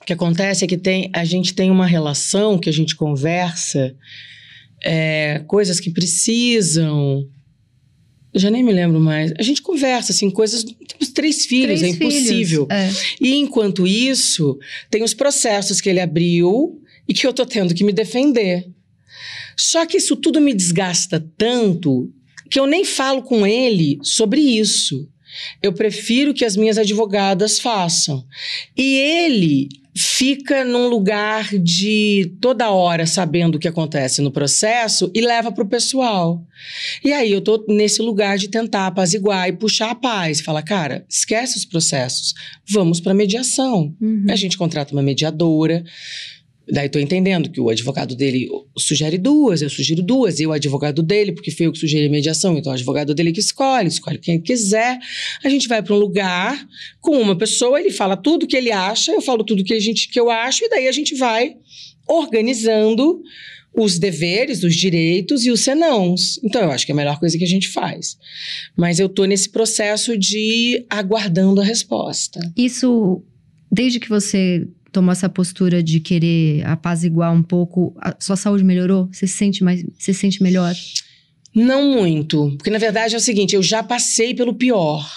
o que acontece é que tem, a gente tem uma relação que a gente conversa, é, coisas que precisam Eu já nem me lembro mais. A gente conversa, assim, coisas. Temos três filhos, Três é impossível. filhos, é. E enquanto isso, tem os processos que ele abriu e que eu tô tendo que me defender. Só que isso tudo me desgasta tanto que eu nem falo com ele sobre isso. Eu prefiro que as minhas advogadas façam. E ele fica num lugar de toda hora sabendo o que acontece no processo e leva para o pessoal. E aí eu tô nesse lugar de tentar apaziguar e puxar a paz. Fala, cara, esquece os processos, vamos para mediação. Uhum. A gente contrata uma mediadora. Daí tô entendendo que o advogado dele sugere duas, eu sugiro duas, e o advogado dele, porque foi eu que sugeri a mediação, então o advogado dele que escolhe, escolhe quem quiser. A gente vai para um lugar com uma pessoa, ele fala tudo que ele acha, eu falo tudo que, a gente, que eu acho, e daí a gente vai organizando os deveres, os direitos e os senãos. Então, eu acho que é a melhor coisa que a gente faz. Mas eu tô nesse processo de aguardando a resposta. Isso, desde que você tomou essa postura de querer apaziguar um pouco, a sua saúde melhorou? Você se sente mais, você se sente melhor? Não muito. Porque, na verdade, é o seguinte: eu já passei pelo pior.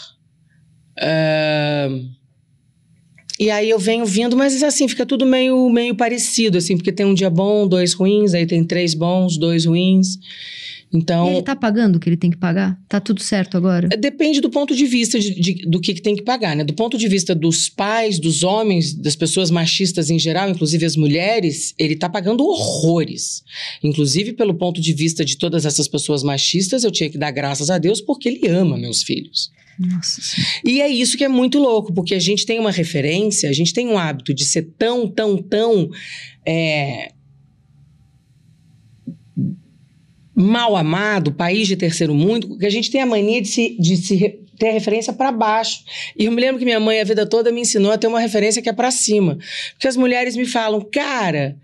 Ah, E aí eu venho vindo, mas assim, fica tudo meio, meio parecido, assim, porque tem um dia bom, dois ruins, aí tem três bons, dois ruins. Então. Ele tá pagando o que ele tem que pagar? Tá tudo certo agora? Depende do ponto de vista de, de- do que, que tem que pagar, né? Do ponto de vista dos pais, dos homens, das pessoas machistas em geral, inclusive as mulheres, ele tá pagando horrores. Inclusive, pelo ponto de vista de todas essas pessoas machistas, eu tinha que dar graças a Deus porque ele ama meus filhos. Nossa. E é isso que é muito louco, porque a gente tem uma referência, a gente tem um hábito de ser tão, tão, tão. é, mal amado, país de terceiro mundo, que a gente tem a mania de se, de se ter a referência para baixo. E eu me lembro que minha mãe a vida toda me ensinou a ter uma referência que é para cima. Porque as mulheres me falam, cara.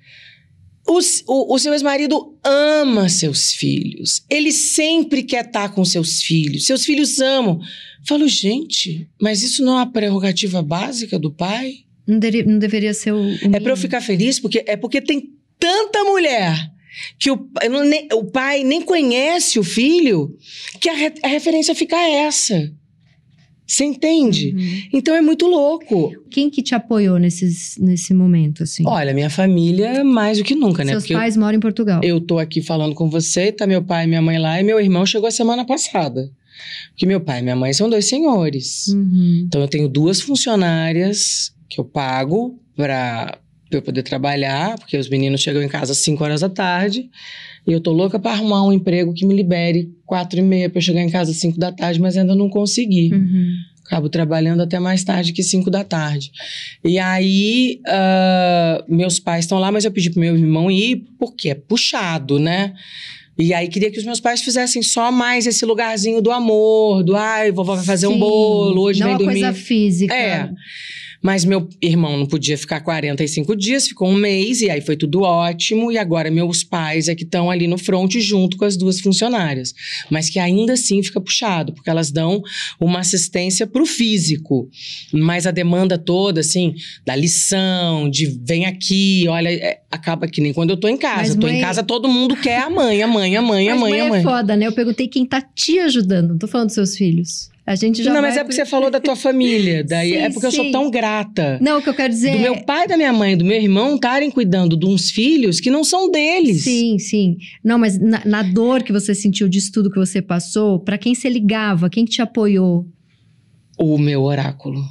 O, o, o seu ex-marido ama seus filhos. Ele sempre quer estar com seus filhos. Seus filhos amam. Falo, gente, mas isso não é uma prerrogativa básica do pai? Não, deri- não deveria ser o. o É para eu ficar feliz? Porque, é porque tem tanta mulher que o, nem- o pai nem conhece o filho que a, re- a referência fica essa. Você entende? Uhum. Então é muito louco. Quem que te apoiou nesses, nesse momento, assim? Olha, minha família mais do que nunca, né? Seus Porque eu- pais moram em Portugal. Eu tô aqui falando com você, tá meu pai e minha mãe lá, e meu irmão chegou a semana passada. Porque meu pai e minha mãe são dois senhores. Uhum. Então eu tenho duas funcionárias que eu pago pra pra eu poder trabalhar, porque os meninos chegam em casa às 5 horas da tarde. E eu tô louca pra arrumar um emprego que me libere quatro e meia pra eu chegar em casa às 5 da tarde, mas ainda não consegui. Uhum. Acabo trabalhando até mais tarde que 5 da tarde. E aí, ah, meus pais estão lá, mas eu pedi pro meu irmão ir, porque é puxado, né? E aí, queria que os meus pais fizessem só mais esse lugarzinho do amor, do ai, vovó vai fazer um Sim, bolo, hoje não vem dormir. coisa física. É. Mas meu irmão não podia ficar 45 dias, ficou um mês, e aí foi tudo ótimo. E agora meus pais é que estão ali no front junto com as duas funcionárias. Mas que ainda assim fica puxado, porque elas dão uma assistência pro físico. Mas a demanda toda, assim, da lição, de vem aqui, olha, é, acaba que nem quando eu tô em casa. Mas tô mãe- em casa, todo mundo quer a mãe, a mãe, a mãe, a mãe, mãe a é mãe. foda, né? Eu perguntei quem tá te ajudando. Não tô falando dos seus filhos. A gente já não, mas é por- porque você falou da tua família. Daí Sim, é porque eu sim. sou tão grata. Não, o que eu quero dizer do é... meu pai, da minha mãe, do meu irmão estarem cuidando de uns filhos que não são deles. Sim, sim. Não, mas na, na dor que você sentiu disso tudo que você passou, pra quem você ligava? Quem que te apoiou? O meu oráculo,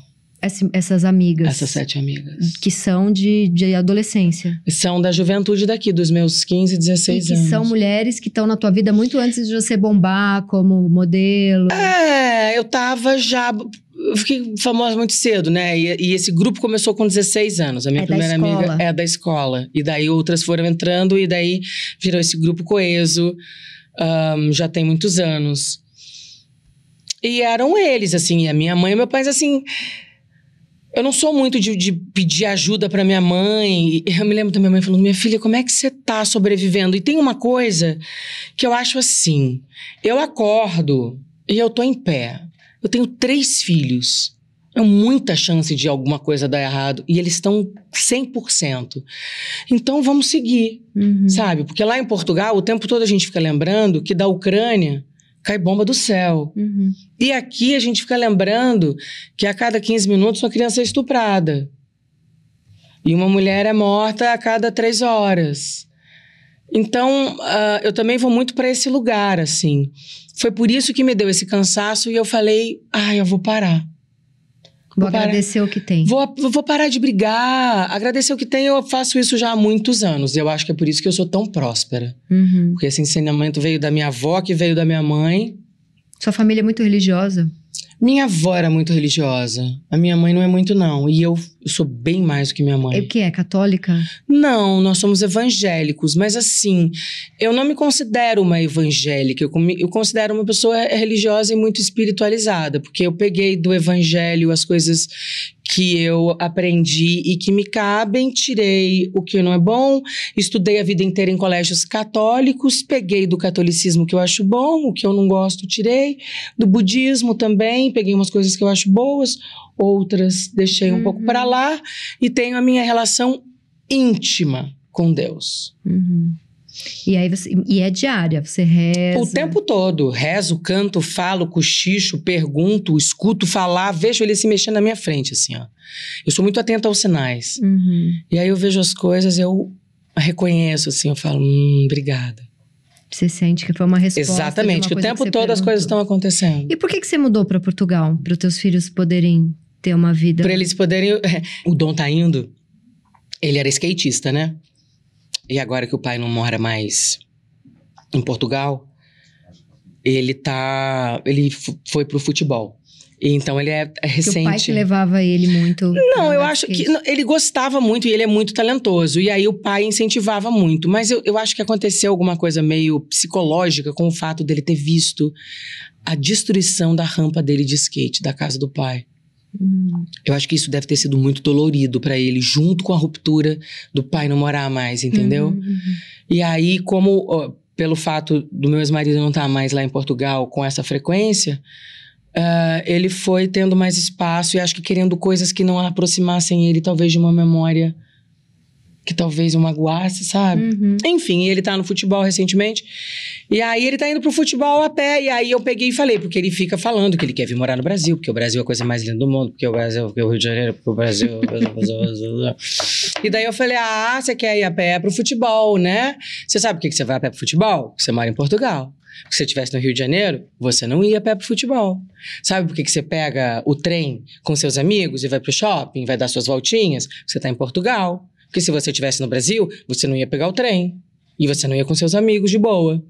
essas amigas. essas sete amigas. Que são de, de adolescência. São da juventude daqui, dos meus 15, E 16 que anos. são mulheres que estão na tua vida muito antes de você bombar como modelo. É, eu tava já. Eu fiquei famosa muito cedo, né? E, e esse grupo começou com 16 anos. A minha É primeira amiga é da escola. E daí outras foram entrando, e daí virou esse grupo coeso. Ahn, já tem muitos anos. E eram eles, assim, a minha mãe e meu pai, assim. Eu não sou muito de, de pedir ajuda pra minha mãe. Eu me lembro da minha mãe falando: Minha filha, como é que você tá sobrevivendo? E tem uma coisa que eu acho assim: eu acordo e eu tô em pé. Eu tenho três filhos. É muita chance de alguma coisa dar errado. E eles estão 100%. Então vamos seguir, Uhum. sabe? Porque lá em Portugal, o tempo todo a gente fica lembrando que da Ucrânia cai bomba do céu. Uhum. E aqui a gente fica lembrando que a cada 15 minutos uma criança é estuprada. E uma mulher é morta a cada três horas. Então, uh, eu também vou muito para esse lugar, assim. Foi por isso que me deu esse cansaço e eu falei: ah, eu vou parar. Vou, vou agradecer o que tem. Vou, vou parar de brigar. Agradecer o que tem, eu faço isso já há muitos anos. E eu acho que é por isso que eu sou tão próspera. Uhum. Porque esse ensinamento veio da minha avó, que veio da minha mãe. Sua família é muito religiosa? Minha avó era muito religiosa. A minha mãe não é muito, não. E eu, eu sou bem mais do que minha mãe. É o que é? Católica? Não, nós somos evangélicos. Mas assim, eu não me considero uma evangélica. Eu, eu considero uma pessoa religiosa e muito espiritualizada. Porque eu peguei do evangelho as coisas que eu aprendi e que me cabem, tirei o que não é bom, estudei a vida inteira em colégios católicos, peguei do catolicismo o que eu acho bom, o que eu não gosto, tirei, do budismo também, peguei umas coisas que eu acho boas, outras deixei um uhum. pouco para lá e tenho a minha relação íntima com Deus. Uhum. E aí você, e é diária, você reza. O tempo todo. Rezo, canto, falo, cochicho, pergunto, escuto falar, vejo ele se mexendo na minha frente, assim, ó. Eu sou muito atenta aos sinais. Uhum. E aí eu vejo as coisas, eu reconheço, assim, eu falo, hum, obrigada. Você sente que foi uma resposta. Exatamente, que o tempo todo perguntou. as coisas estão acontecendo. E por que, que você mudou para Portugal? Para os teus filhos poderem ter uma vida. Para eles poderem. O Dom tá indo. Ele era skatista, né? E agora que o pai não mora mais em Portugal, ele tá. Ele foi pro futebol. Então ele é, recente. Que o pai que levava ele muito. Não, eu acho que não, ele gostava muito e ele é muito talentoso. E aí o pai incentivava muito. Mas eu, eu acho que aconteceu alguma coisa meio psicológica com o fato dele ter visto a destruição da rampa dele de skate, da casa do pai. Hum. Eu acho que isso deve ter sido muito dolorido para ele, junto com a ruptura do pai não morar mais, entendeu? Uhum, uhum. E aí, como ó, pelo fato do meu ex-marido não estar tá mais lá em Portugal com essa frequência, uh, ele foi tendo mais espaço e acho que querendo coisas que não aproximassem ele, talvez, de uma memória que talvez o magoasse, sabe? Uhum. Enfim, ele tá no futebol recentemente. E aí ele tá indo pro futebol a pé. E aí eu peguei e falei, porque ele fica falando que ele quer vir morar no Brasil, porque o Brasil é a coisa mais linda do mundo, porque o Brasil, porque o Rio de Janeiro, porque o Brasil. e daí eu falei: ah, você quer ir a pé pro futebol, né? Você sabe por que você vai a pé pro futebol? Porque você mora em Portugal. Se você estivesse no Rio de Janeiro, você não ia pé pro futebol. Sabe por que, que você pega o trem com seus amigos e vai pro shopping, vai dar suas voltinhas? Você tá em Portugal. Porque se você estivesse no Brasil, você não ia pegar o trem. E você não ia com seus amigos de boa.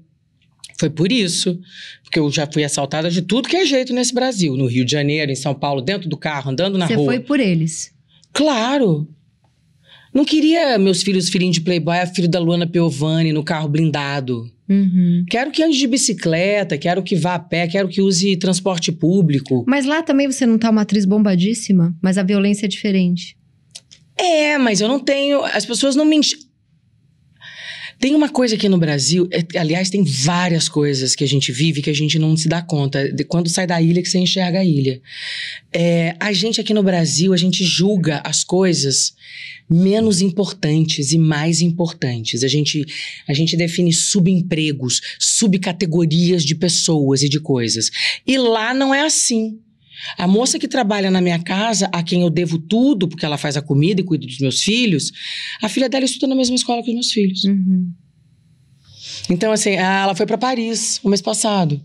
Foi por isso. Porque eu já fui assaltada de tudo que é jeito nesse Brasil. No Rio de Janeiro, em São Paulo, dentro do carro, andando na rua. Você foi por eles? Claro. Não queria meus filhos filhinhos de playboy, a filho da Luana Piovani no carro blindado. Uhum. Quero que ande de bicicleta, quero que vá a pé, quero que use transporte público. Mas lá também você não tá uma atriz bombadíssima, mas a violência é diferente. É, mas eu não tenho. As pessoas não me. Tem uma coisa aqui no Brasil, é, aliás, tem várias coisas que a gente vive que a gente não se dá conta. De quando sai da ilha que você enxerga a ilha. É, a gente aqui no Brasil, a gente julga as coisas menos importantes e mais importantes. A gente, a gente define subempregos, subcategorias de pessoas e de coisas. E lá não é assim. A moça que trabalha na minha casa, a quem eu devo tudo, porque ela faz a comida e cuida dos meus filhos, a filha dela estuda na mesma escola que os meus filhos. Uhum. Então, assim, ela foi para Paris o mês passado.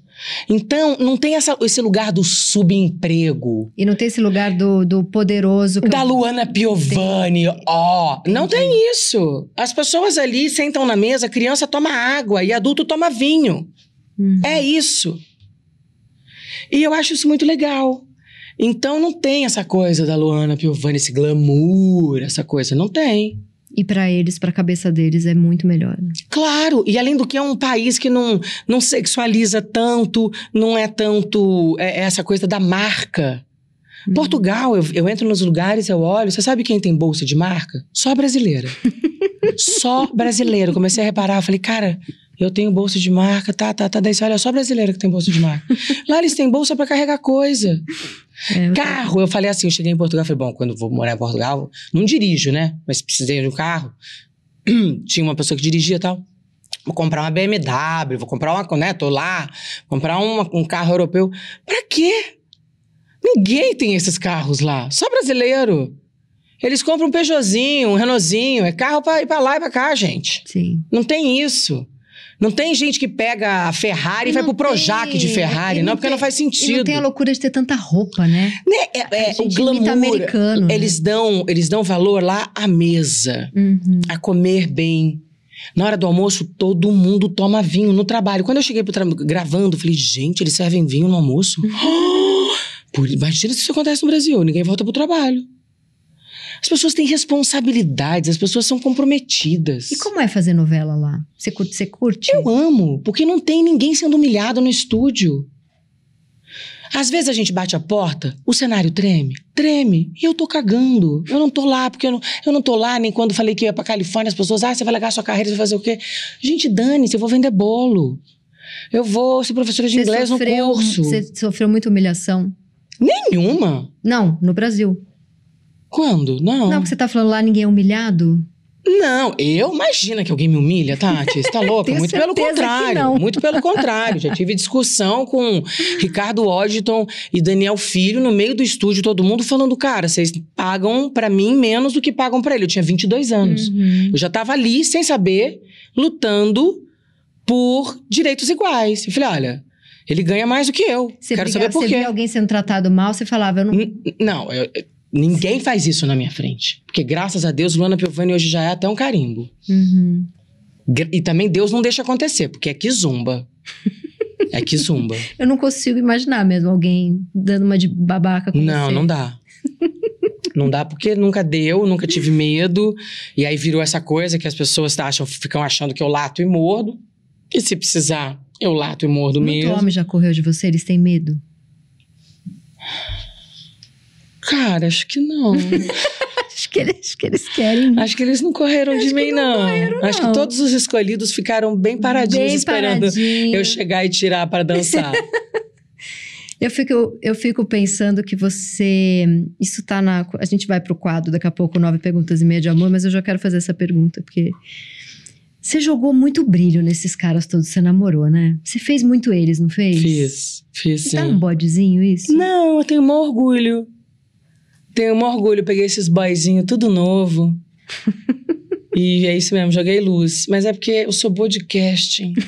Então, não tem essa, esse lugar do subemprego. E não tem esse lugar do, do poderoso. da eu... Luana Piovani, ó. Oh, não tem isso. As pessoas ali sentam na mesa, criança toma água e adulto toma vinho. Uhum. É isso. E eu acho isso muito legal. Então não tem essa coisa da Luana Piovani, esse glamour, essa coisa. Não tem. E para eles, para a cabeça deles, é muito melhor. Né? Claro, e além do que é um país que não, não sexualiza tanto, não é tanto é, é essa coisa da marca. Hum. Portugal, eu, eu entro nos lugares, eu olho, você sabe quem tem bolsa de marca? Só brasileira. Só brasileiro. Comecei a reparar, falei, cara, eu tenho bolsa de marca, tá, tá, tá. Daí você olha, só brasileira que tem bolsa de marca. Lá eles têm bolsa para carregar coisa. É, carro, eu falei assim, eu cheguei em Portugal, falei, bom, quando vou morar em Portugal, não dirijo, né? Mas precisei de um carro. Tinha uma pessoa que dirigia e tal. Vou comprar uma BMW, vou comprar uma, né? Tô lá, comprar uma- um carro europeu. Pra quê? Ninguém tem esses carros lá, só brasileiro. Eles compram um Peugeotzinho, um Renaultzinho, é carro pra ir pra lá e pra cá, gente. Sim. Não tem isso. Não tem gente que pega a Ferrari e, vai não pro Projac tem- de Ferrari, não, porque tem- não faz sentido. não tem a loucura de ter tanta roupa, né? Né, é- é, o glamour. americano, né? Eles dão, eles dão valor lá à mesa, Uhum. a comer bem. Na hora do almoço, todo mundo toma vinho no trabalho. Quando eu cheguei pro gravando, eu falei, gente, eles servem vinho no almoço? Por, imagina se isso acontece no Brasil, ninguém volta pro trabalho. As pessoas têm responsabilidades, as pessoas são comprometidas. E como é fazer novela lá? Você curte? Você curte? Eu amo, porque não tem ninguém sendo humilhado no estúdio. Às vezes a gente bate a porta, o cenário treme, treme, e eu tô cagando. Eu não tô lá, porque eu não, eu não tô lá nem quando falei que ia pra Califórnia, as pessoas, ah, você vai largar a sua carreira, você vai fazer o quê? Gente, dane-se, eu vou vender bolo. Eu vou ser professora de Você inglês no sofreu- curso. Você sofreu muita humilhação? Nenhuma. Não, no Brasil. Quando? Não. Não, porque você tá falando lá ninguém é humilhado. Não, eu imagina que alguém me humilha, Tati. Você tá louca? Muito pelo contrário. Muito pelo contrário. Já tive discussão com Ricardo Washington e Daniel Filho no meio do estúdio, todo mundo falando, cara, vocês pagam pra mim menos do que pagam pra ele. Eu tinha 22 anos. Uhum. Eu já tava ali, sem saber, lutando por direitos iguais. Eu falei, olha, ele ganha mais do que eu. Você, Quero briga- saber por você quê. via alguém sendo tratado mal, você falava, eu não. Não, eu- ninguém faz isso na minha frente. Porque graças a Deus, Luana Piovani hoje já é até um carimbo. Uhum. E também Deus não deixa acontecer, porque é que zumba. É que zumba. Eu não consigo imaginar mesmo alguém dando uma de babaca com não, você. não dá. Não dá porque nunca deu, nunca tive medo. E aí virou essa coisa que as pessoas acham, ficam achando que eu lato e mordo. E se precisar, eu lato e mordo Muito mesmo. homem já correu de você, eles têm medo. Cara, acho que não. Acho que eles, acho que eles querem. acho que eles não correram Acho de mim, não não. correram, Acho não. que todos os escolhidos ficaram bem paradinhos Bem esperando paradinho. eu chegar e tirar para dançar. Eu fico, eu fico pensando que você. Isso tá na. A gente vai pro quadro daqui a pouco, nove perguntas e meia de amor, mas eu já quero fazer essa pergunta, porque. Você jogou muito brilho nesses caras todos você namorou, né? Você fez muito eles, não fez? fiz, fiz sim. tá um bodezinho isso? Não, eu tenho um orgulho. Tenho um orgulho. Peguei esses boyzinhos tudo novo. e é isso mesmo, joguei luz. Mas é porque eu sou boa de casting.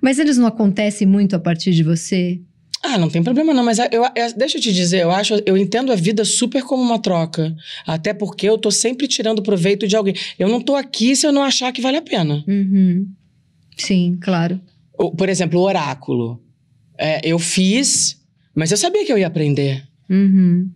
Mas eles não acontecem muito a partir de você? Ah, não tem problema não, mas eu, eu- deixa eu te dizer, eu acho, eu entendo a vida super como uma troca. Até porque eu tô sempre tirando proveito de alguém. Eu não tô aqui se eu não achar que vale a pena. Uhum. Sim, claro. Por exemplo, o oráculo. É, eu fiz, mas eu sabia que eu ia aprender. Uhum.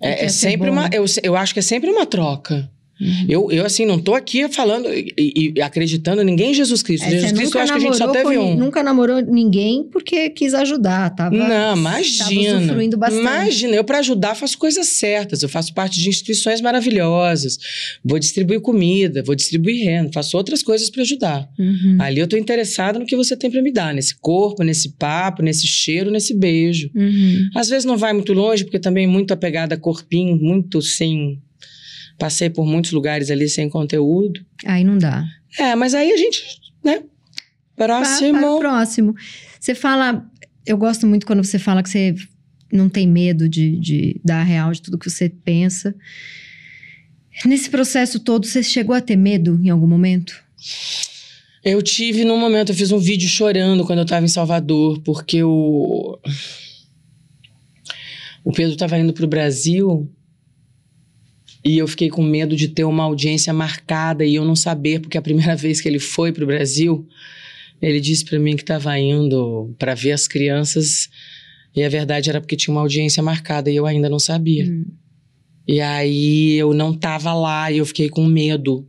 É, é sempre bom. uma. Eu, eu acho que é sempre uma troca. Uhum. Eu, eu, assim, não tô aqui falando e, e- acreditando em ninguém em Jesus Cristo. É, Jesus Cristo, eu acho que a gente só teve um. Nunca namorou ninguém porque quis ajudar, tava? Não, Tava imagina. usufruindo bastante. Imagina, eu para ajudar faço coisas certas. Eu faço parte de instituições maravilhosas. Vou distribuir comida, vou distribuir renda, faço outras coisas para ajudar. Uhum. Ali eu tô interessada no que você tem para me dar, nesse corpo, nesse papo, nesse cheiro, nesse beijo. Uhum. Às vezes não vai muito longe, porque também muito apegada a corpinho, muito sem. Passei por muitos lugares ali sem conteúdo. Aí não dá. É, mas aí a gente, né? Para, para o Próximo. próximo. Você fala. Eu gosto muito quando você fala que você não tem medo de, de dar a real de tudo que você pensa. Nesse processo todo, você chegou a ter medo em algum momento? Eu tive num momento, eu fiz um vídeo chorando quando eu tava em Salvador, porque o. O Pedro tava indo pro Brasil e eu fiquei com medo de ter uma audiência marcada e eu não saber, porque a primeira vez que ele foi pro Brasil, ele disse pra mim que tava indo pra ver as crianças e a verdade era porque tinha uma audiência marcada e eu ainda não sabia. Hum. E aí eu não tava lá e eu fiquei com medo.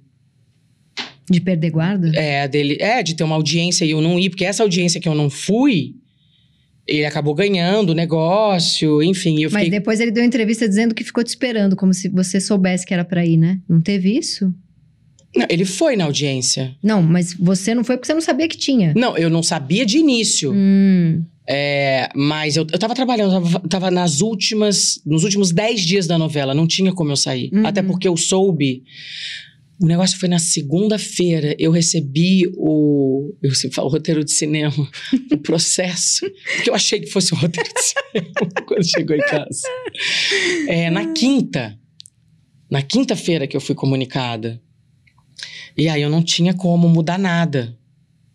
De perder guarda? É, dele, é, de ter uma audiência e eu não ir, porque essa audiência que eu não fui, ele acabou ganhando o negócio, enfim, eu Mas fiquei. depois ele deu entrevista dizendo que ficou te esperando, como se você soubesse que era pra ir, né? Não teve isso? Não, ele foi na audiência. Não, mas você não foi porque você não sabia que tinha. Não, eu não sabia de início. Hum, É, mas eu, eu tava trabalhando, eu tava, tava nas últimas, nos últimos 10 dias da novela, não tinha como eu sair. Uhum. Até porque eu soube. O negócio foi na segunda-feira. Eu recebi o. Eu sempre falo roteiro de cinema, o processo. Porque eu achei que fosse um roteiro de cinema quando chegou em casa. É, na quinta. Na quinta-feira que eu fui comunicada. E aí eu não tinha como mudar nada.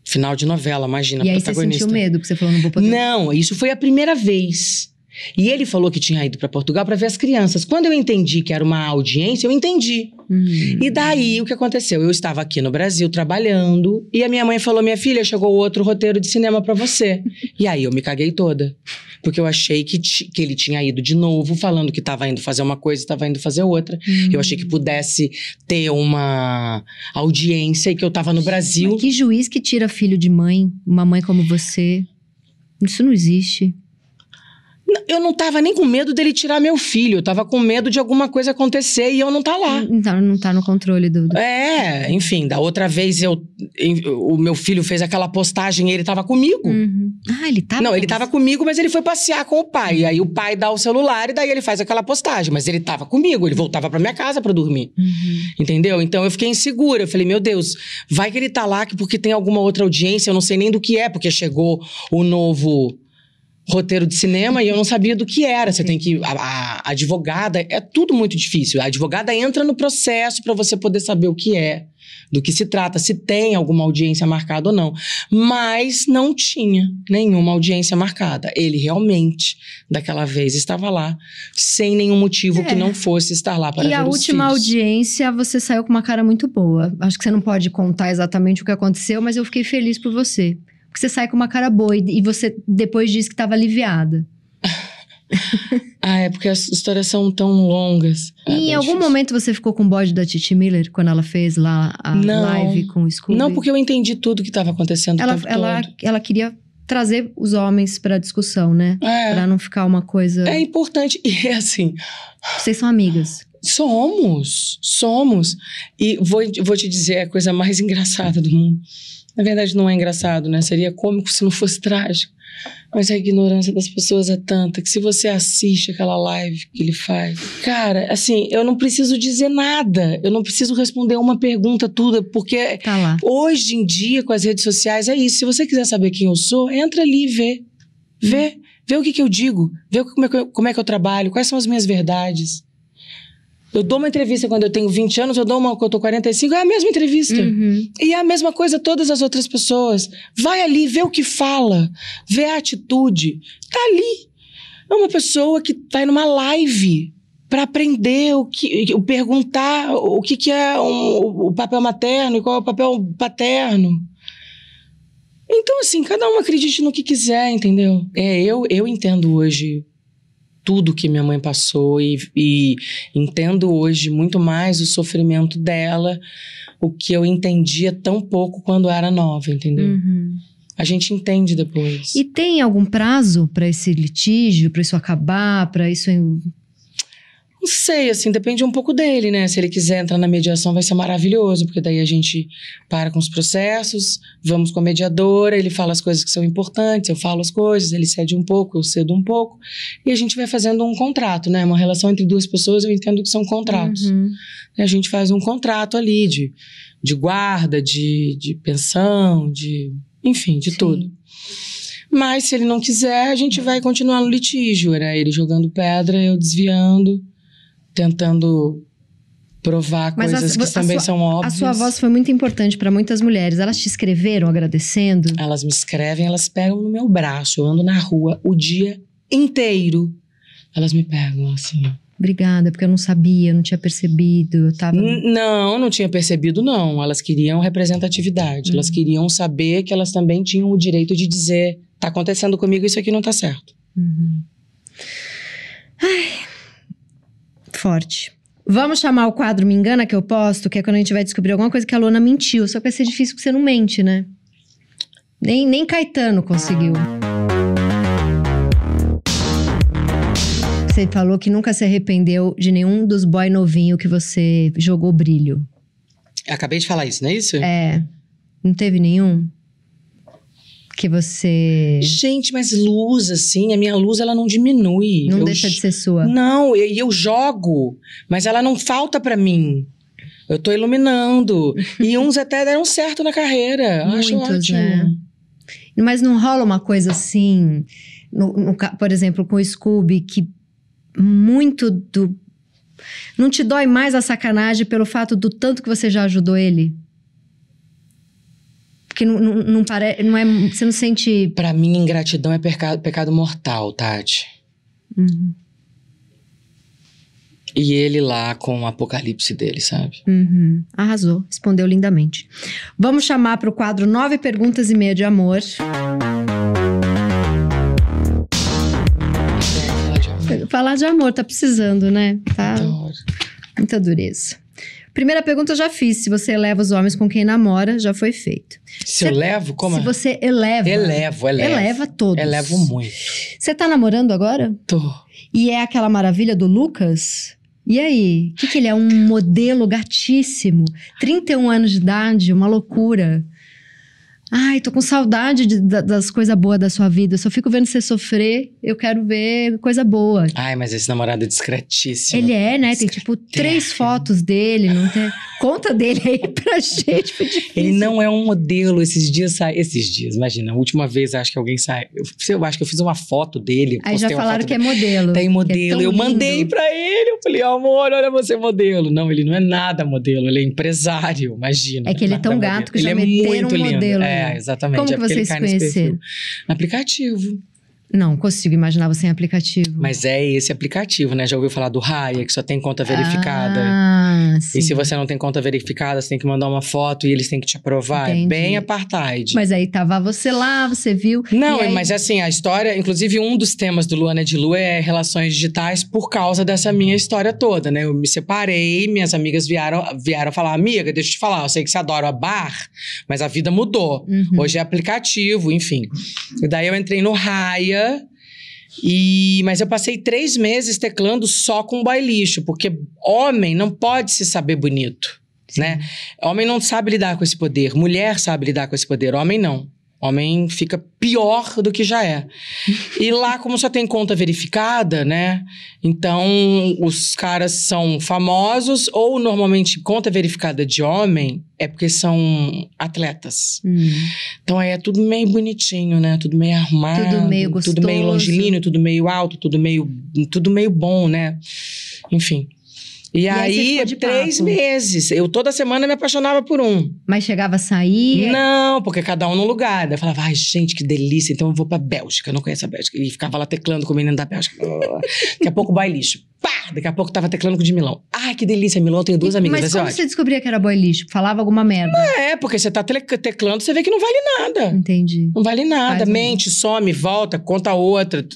Final de novela, imagina, E aí você protagonista. sentiu medo, porque você falou, não vou poder. Não, isso foi a primeira vez. E ele falou que tinha ido para Portugal para ver as crianças. Quando eu entendi que era uma audiência, eu entendi. Hum. E daí o que aconteceu? Eu estava aqui no Brasil trabalhando e a minha mãe falou: "Minha filha, chegou outro roteiro de cinema para você". e aí eu me caguei toda. Porque eu achei que, que ele tinha ido de novo, falando que estava indo fazer uma coisa e estava indo fazer outra. Hum. Eu achei que pudesse ter uma audiência e que eu estava no Brasil. Mas que juiz que tira filho de mãe, uma mãe como você? Isso não existe. Eu não tava nem com medo dele tirar meu filho, eu tava com medo de alguma coisa acontecer e eu não tá lá. Então, não tá no controle do. do- É, enfim, da outra vez eu, o meu filho fez aquela postagem e ele tava comigo. Uhum. Ah, ele tava. Não, ele tava comigo, mas ele foi passear com o pai. E aí o pai dá o celular e daí ele faz aquela postagem. Mas ele tava comigo, ele voltava pra minha casa pra dormir. Uhum. Entendeu? Então eu fiquei insegura. Eu falei, meu Deus, vai que ele tá lá que porque tem alguma outra audiência, eu não sei nem do que é, porque chegou o novo roteiro de cinema e eu não sabia do que era. Você tem que. A, a advogada, é tudo muito difícil. A advogada entra no processo pra você poder saber o que é, do que se trata, se tem alguma audiência marcada ou não. Mas não tinha nenhuma audiência marcada. Ele realmente, daquela vez, estava lá, sem nenhum motivo que É. não fosse estar lá para E a última filhos. audiência, você saiu com uma cara muito boa. Acho que você não pode contar exatamente o que aconteceu, mas eu fiquei feliz por você. Porque você sai com uma cara boa e, e você depois disse que estava aliviada. Ah, é porque as histórias são tão longas. É e em algum difícil. momento você ficou com o bode da Titi Miller quando ela fez lá a Não. live com o Scooby? Não, porque eu entendi tudo que estava acontecendo ela, ela, ela queria trazer os homens pra discussão, né? É, Pra não ficar uma coisa. é importante. E é assim, Vocês são amigas. somos, somos. E vou, vou te dizer a coisa mais engraçada do mundo. Na verdade, não é engraçado, né? Seria cômico se não fosse trágico. Mas a ignorância das pessoas é tanta que se você assiste aquela live que ele faz, cara, assim, eu não preciso dizer nada. Eu não preciso responder uma pergunta tudo, porque Tá. Hoje em dia, com as redes sociais, é isso. Se você quiser saber quem eu sou, entra ali e vê. Vê. Vê o que, que eu digo. Vê como é, que eu, como é que eu trabalho. Quais são as minhas verdades. Eu dou uma entrevista quando eu tenho 20 anos, eu dou uma quando eu tô 45, é a mesma entrevista. Uhum. E é a mesma coisa todas as outras pessoas. Vai ali, vê o que fala, vê a atitude. Tá ali. É uma pessoa que vai numa live para aprender o que, o perguntar o que, que é um- o papel materno e qual é o papel paterno. Então, assim, cada um acredite no que quiser, entendeu? É, eu, eu entendo hoje tudo que minha mãe passou e, e entendo hoje muito mais o sofrimento dela, o que eu entendia tão pouco quando era nova, entendeu? Uhum. A gente entende depois. E tem algum prazo pra esse litígio, pra isso acabar, pra isso Não sei, assim, depende um pouco dele, né? Se ele quiser entrar na mediação, vai ser maravilhoso, porque daí a gente para com os processos, vamos com a mediadora, ele fala as coisas que são importantes, eu falo as coisas, ele cede um pouco, eu cedo um pouco, e a gente vai fazendo um contrato, né? Uma relação entre duas pessoas, eu entendo que são contratos. Uhum. A gente faz um contrato ali de, de guarda, de, de pensão, de. Enfim, de Sim. tudo. Mas se ele não quiser, a gente vai continuar no litígio. Era ele jogando pedra, eu desviando, tentando provar Mas a- coisas que a também sua- são A óbvias. sua voz foi muito importante pra muitas mulheres. Elas te escreveram agradecendo? Elas me escrevem, elas pegam no meu braço. Eu ando na rua o dia inteiro. Elas me pegam assim. Obrigada, porque eu não sabia, eu não tinha percebido. Eu tava. Não, não tinha percebido, não. Elas queriam representatividade. Elas Uhum. queriam saber que elas também tinham o direito de dizer: tá acontecendo comigo, isso aqui não tá certo. Uhum. Ai, forte. Vamos chamar o quadro Me Engana que eu posto, que é quando a gente vai descobrir alguma coisa que a Luna mentiu. Só que vai ser difícil porque você não mente, né? Nem, nem Caetano conseguiu. Você falou que nunca se arrependeu de nenhum dos boy novinho que você jogou brilho. Acabei de falar isso, não é isso? É. Não teve nenhum? Que você Gente, mas luz, assim, a minha luz ela não diminui. não Eu deixa de ser sua. Não, e eu, eu jogo, mas ela não falta pra mim. Eu tô iluminando. e uns até deram certo na carreira. Eu acho Muitos, ótimo. né? Mas não rola uma coisa assim, no- no por exemplo, com o Scooby, que muito do. Não te dói mais a sacanagem pelo fato do tanto que você já ajudou ele? Porque não, não, não parece. Não é, você não sente. Pra mim, ingratidão é pecado, pecado mortal, Tati. Uhum, E ele lá com o apocalipse dele, sabe? uhum. Arrasou, respondeu lindamente. Vamos chamar para o quadro Nove Perguntas e Meia de Amor. Falar de amor, tá precisando, né? Tá Adoro. muita dureza. Primeira pergunta eu já fiz. Se você eleva os homens com quem namora, já foi feito. Se eu levo, como? Se é? você eleva. Elevo, elevo. Eleva todos. Elevo muito. Você tá namorando agora? Tô. E é aquela maravilha do Lucas? E aí? O que, que ele é? Um modelo gatíssimo. 31 anos de idade, uma loucura. Ai, tô com saudade de- da- das coisas boas da sua vida. Eu só fico vendo você sofrer. Eu quero ver coisa boa. Ai, mas esse namorado é discretíssimo. Ele é, né? Tem tipo três fotos dele, não tem? Conta dele aí pra gente. Ele não é um modelo. Esses dias sai. Esses dias, imagina. A última vez acho que alguém sai. Eu, eu acho que eu fiz uma foto dele. Aí já falaram que é dele. modelo. Tem é modelo. tão eu lindo. mandei pra ele. Eu falei, amor, olha você modelo. Não, ele não é nada modelo. Ele é empresário, imagina. É que ele é tão modelo. gato que ele já é meteram muito um lindo. modelo É, exatamente. Como é que vocês nesse conheceram? perfil. Aplicativo. Não consigo imaginar você em aplicativo. Mas é esse aplicativo, né? Já ouviu falar do Raya, que só tem conta verificada. Ah, sim. E se você não tem conta verificada, você tem que mandar uma foto e eles têm que te aprovar. Entendi. É bem apartheid. Mas aí tava você lá, você viu. Não, aí- mas assim, a história, inclusive um dos temas do Luana de Lu é relações digitais por causa dessa minha história toda, né? Eu me separei, minhas amigas vieram, vieram falar, amiga, deixa eu te falar, eu sei que você adora bar, mas a vida mudou. Uhum. Hoje é aplicativo, enfim. E daí eu entrei no E, mas eu passei três meses teclando só com boy lixo, porque homem não pode se saber bonito, né? Homem não sabe lidar com esse poder, mulher sabe lidar com esse poder, homem não. Homem fica pior do que já é. E lá, como só tem conta verificada, né? Então, os caras são famosos, ou normalmente conta verificada de homem é porque são atletas. Hum. Então aí é tudo meio bonitinho, né? Tudo meio arrumado. Tudo meio Tudo meio gostoso. longilíneo, tudo meio alto, tudo meio, tudo meio bom, né? Enfim. E, aí você aí, de três papo? meses. Eu toda semana me apaixonava por um. Mas chegava a sair. Não, porque cada um num lugar. Daí eu falava, ai, gente, que delícia. Então eu vou pra Bélgica. Eu não conheço a Bélgica. E ficava lá teclando com o menino da Bélgica. Daqui a pouco, baile lixo. Pá! Daqui a pouco tava teclando com o de Milão. Ai, que delícia. Milão, eu tenho duas E- amigas. Mas como você descobria que era boy lixo? Falava alguma merda. É, porque você tá teclando, você vê que não vale nada. Entendi. Não vale nada. Faz um- Mente, some, volta, conta outra.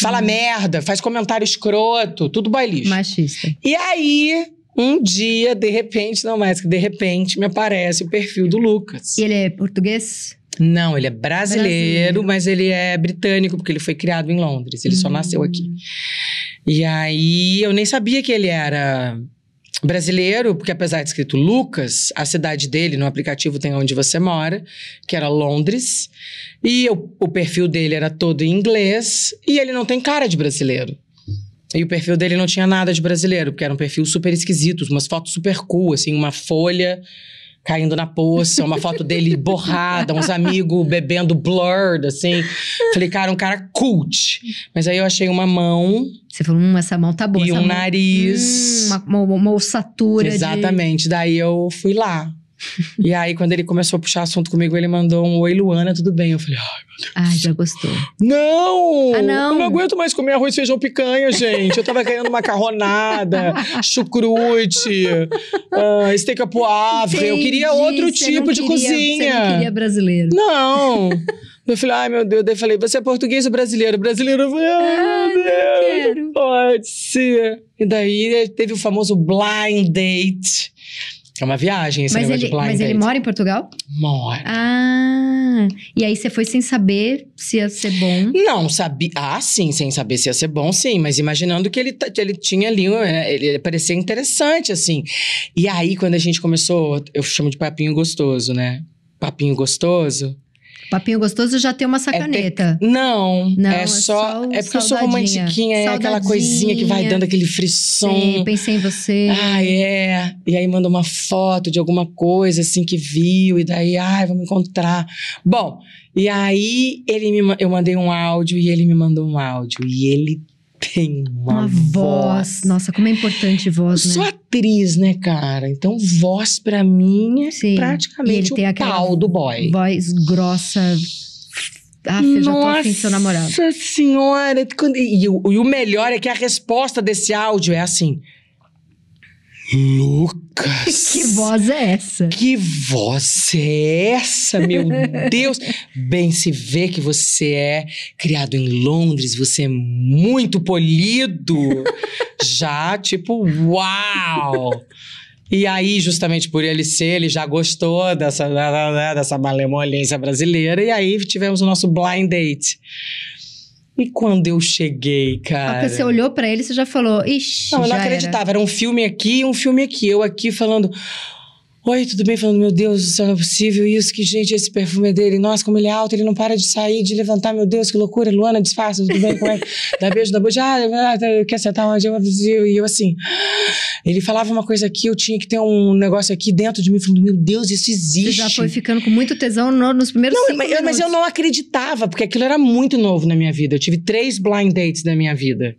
Fala merda, faz comentário escroto, tudo bailixo. Machista. E aí, um dia, de repente, não mais que de repente, me aparece o perfil do Lucas. E ele é português? Não, ele é brasileiro, Brasileiro. mas ele é britânico, porque ele foi criado em Londres. Ele só Hum. nasceu aqui. E aí, eu nem sabia que ele era brasileiro, porque apesar de escrito Lucas, a cidade dele no aplicativo tem onde você mora, que era Londres. E o, perfil dele era todo em inglês, e ele não tem cara de brasileiro. E o perfil dele não tinha nada de brasileiro, porque era um perfil super esquisito, umas fotos super cool, assim, uma folha caindo na poça, uma foto dele borrada, uns amigos bebendo blurred, assim. Falei, cara, um cara cult. Mas aí eu achei uma mão Você falou, hum, essa mão tá boa. e um mão- nariz. Hum, uma, uma, uma ossatura. de- Exatamente. Daí eu fui lá. E aí, quando ele começou a puxar assunto comigo, ele mandou um Oi, Luana, tudo bem? Eu falei, ai, Ah, já gostou. não! Ah, não? Eu não aguento mais comer arroz, feijão, picanha, gente. Eu tava querendo macarronada, chucrute, uh, steak poivre. Eu queria Entendi, outro você tipo de queria- Você cozinha. não queria brasileiro. Não. Eu falei, ai meu Deus. Daí eu falei, você é português ou brasileiro? Brasileiro. Eu falei, ai Ah, meu Deus. Pode ser. E daí teve o famoso blind date. É uma viagem esse Mas, negócio ele, de blind mas date. ele mora em Portugal? Mora. Ah, e aí você foi sem saber se ia ser bom. Não, sabia. Ah, sim, sem saber se ia ser bom, sim. Mas imaginando que ele, que ele tinha ali, é, ele parecia interessante, assim. E aí, quando a gente começou, eu chamo de papinho gostoso, né? Papinho gostoso. Papinho gostoso já tem uma sacaneta. Não, Não, é é só. só É porque eu sou romantiquinha, é aquela coisinha que vai dando aquele frisson. Sim, pensei em você. Ah, é. E aí manda uma foto de alguma coisa assim que viu, e daí, ai, vamos encontrar. Bom, e aí ele me, eu mandei um áudio e ele me mandou um áudio. E ele tem uma, uma voz. Nossa, como é importante voz, né? sou atriz, né, cara? Então, voz pra mim é Sim. E praticamente tem o pau do boy. Voz grossa. Ah, eu já tô afim de seu namorado. Nossa senhora! E, o- e o melhor é que a resposta desse áudio é assim: Lucas! Que voz é essa? Que voz é essa, meu Deus? Bem, se vê que você é criado em Londres, você é muito polido. Já, tipo, uau! E aí, justamente por ele ser, ele já gostou dessa, dessa malemolência brasileira. E aí tivemos o nosso blind date. E quando eu cheguei, Ah, cara. porque você olhou pra ele e você já falou, ixi, Não, eu não acreditava. Era. um filme aqui e um filme aqui. Eu aqui falando. Oi, tudo bem? Falando, meu Deus céu, não é possível isso, que gente, esse perfume é dele. Nossa, como ele é alto, ele não para de sair, de levantar, meu Deus, que loucura. Luana, disfarça, tudo bem? Como é? Dá beijo, dá beijo. Ah, quer sentar onde? Eu, e eu assim. Ele falava uma coisa aqui, eu tinha que ter um negócio aqui dentro de mim, falando, meu Deus, isso Você existe. já foi ficando com muito tesão no- nos primeiros Não, mas eu, mas eu não acreditava, porque aquilo era muito novo na minha vida. Eu tive três blind dates na minha vida.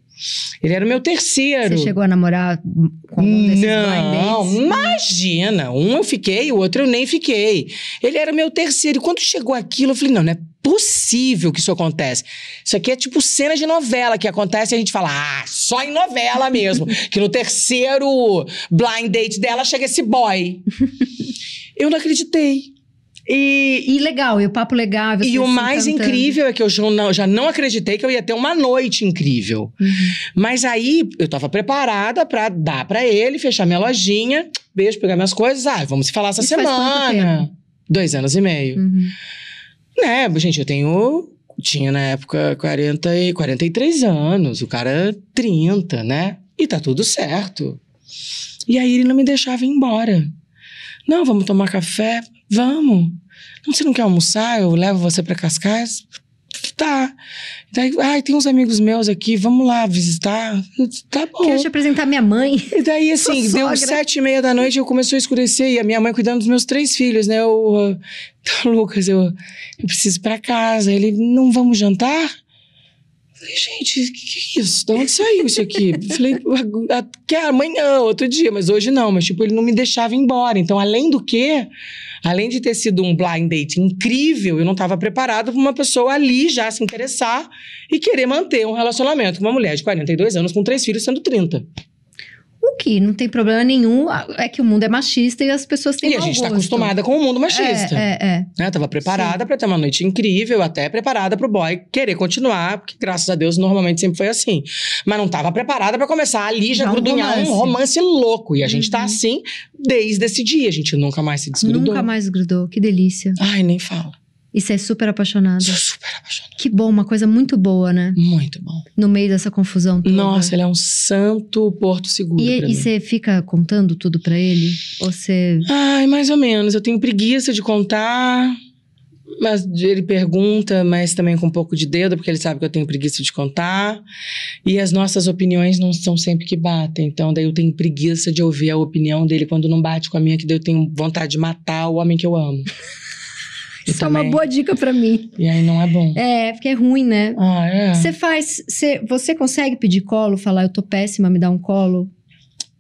Ele era o meu terceiro. Você chegou a namorar com algum desses Não, imagina. Um eu fiquei, o outro eu nem fiquei. Ele era meu terceiro. E quando chegou aquilo, eu falei: não, não é possível que isso acontece. Isso aqui é tipo cena de novela que acontece e a gente fala: ah, só em novela mesmo. que no terceiro blind date dela chega esse boy. eu não acreditei. E, E legal, e o papo legal. e o mais incrível é que eu já não, já não acreditei que eu ia ter uma noite incrível. Uhum. Mas aí eu tava preparada pra dar pra ele, fechar minha lojinha, beijo, pegar minhas coisas. Ah, vamos se falar essa Isso semana. Dois anos e meio. Uhum. Né, gente, eu tenho. Tinha na época 40 e 43 anos, o cara 30, né? E tá tudo certo. E aí ele não me deixava ir embora. Não, vamos tomar café? Vamos. Não, você não quer almoçar? Eu levo você pra Cascais? Tá. Daí, ai, tem uns amigos meus aqui, vamos lá visitar. Tá bom. Quero te apresentar minha mãe. E daí, assim, deu sete e meia da noite, eu começou a escurecer, e a minha mãe cuidando dos meus três filhos, né? Eu, Lucas, eu, eu preciso ir pra casa. Ele, não vamos jantar? Falei, gente, que, que é isso? De onde saiu isso aqui? Falei, "A- a- que é amanhã, outro dia, mas hoje não. Mas, tipo, ele não me deixava embora. Então, além do que, além de ter sido um blind date incrível, eu não estava preparada para uma pessoa ali já se interessar e querer manter um relacionamento com uma mulher de 42 anos com três filhos, sendo 30. O que não tem problema nenhum. É que o mundo é machista e as pessoas têm E a gente está acostumada com o mundo machista. É, é, é. Né? Tava preparada para ter uma noite incrível, até preparada pro boy querer continuar, porque graças a Deus normalmente sempre foi assim. Mas não tava preparada para começar ali já Já um grudunhar um romance. louco. E a gente tá Uhum. assim desde esse dia. A gente nunca mais se desgrudou. Nunca mais grudou. Que delícia. Ai, nem fala. E você é super apaixonada. Sou super apaixonada. Que bom, uma coisa muito boa, né? Muito bom. No meio dessa confusão toda. Nossa, ele é um santo porto seguro. E, e você fica contando tudo pra ele? Ou você. Ai, mais ou menos. Eu tenho preguiça de contar. Mas ele pergunta, mas também com um pouco de dedo, porque ele sabe que eu tenho preguiça de contar. E as nossas opiniões não são sempre que batem. Então, daí eu tenho preguiça de ouvir a opinião dele quando não bate com a minha, que daí eu tenho vontade de matar o homem que eu amo. Isso é uma também- boa dica pra mim. E aí não é bom. É, porque é ruim, né? Ah, é. Você faz. Você, você consegue pedir colo, falar, eu tô péssima, me dá um colo?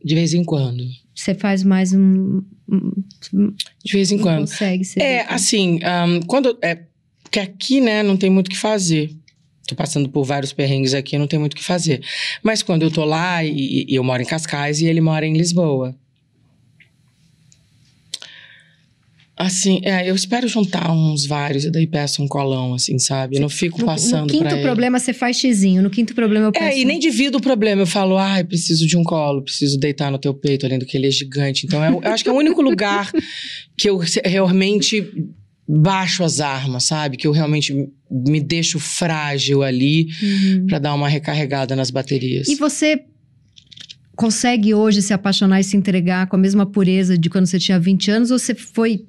De vez em quando. Você faz mais um. um- De vez em quando. consegue ser. É, assim, ahn, quando. É, porque aqui, né, não tem muito o que fazer. Tô passando por vários perrengues aqui, não tem muito o que fazer. Mas quando eu tô lá, e, e eu moro em Cascais e ele mora em Lisboa. Assim, é, eu espero juntar uns vários e daí peço um colão, assim, sabe? Eu não fico No, passando no quinto ele. problema, você faz xizinho. No quinto problema, eu peço. É, e nem divido o problema. Eu falo, ai, preciso de um colo, preciso deitar no teu peito, além do que ele é gigante. Então, é o- eu acho que é o único lugar que eu realmente baixo as armas, sabe? Que eu realmente me deixo frágil ali Uhum. pra dar uma recarregada nas baterias. E você consegue hoje se apaixonar e se entregar com a mesma pureza de quando você tinha 20 anos? Ou você foi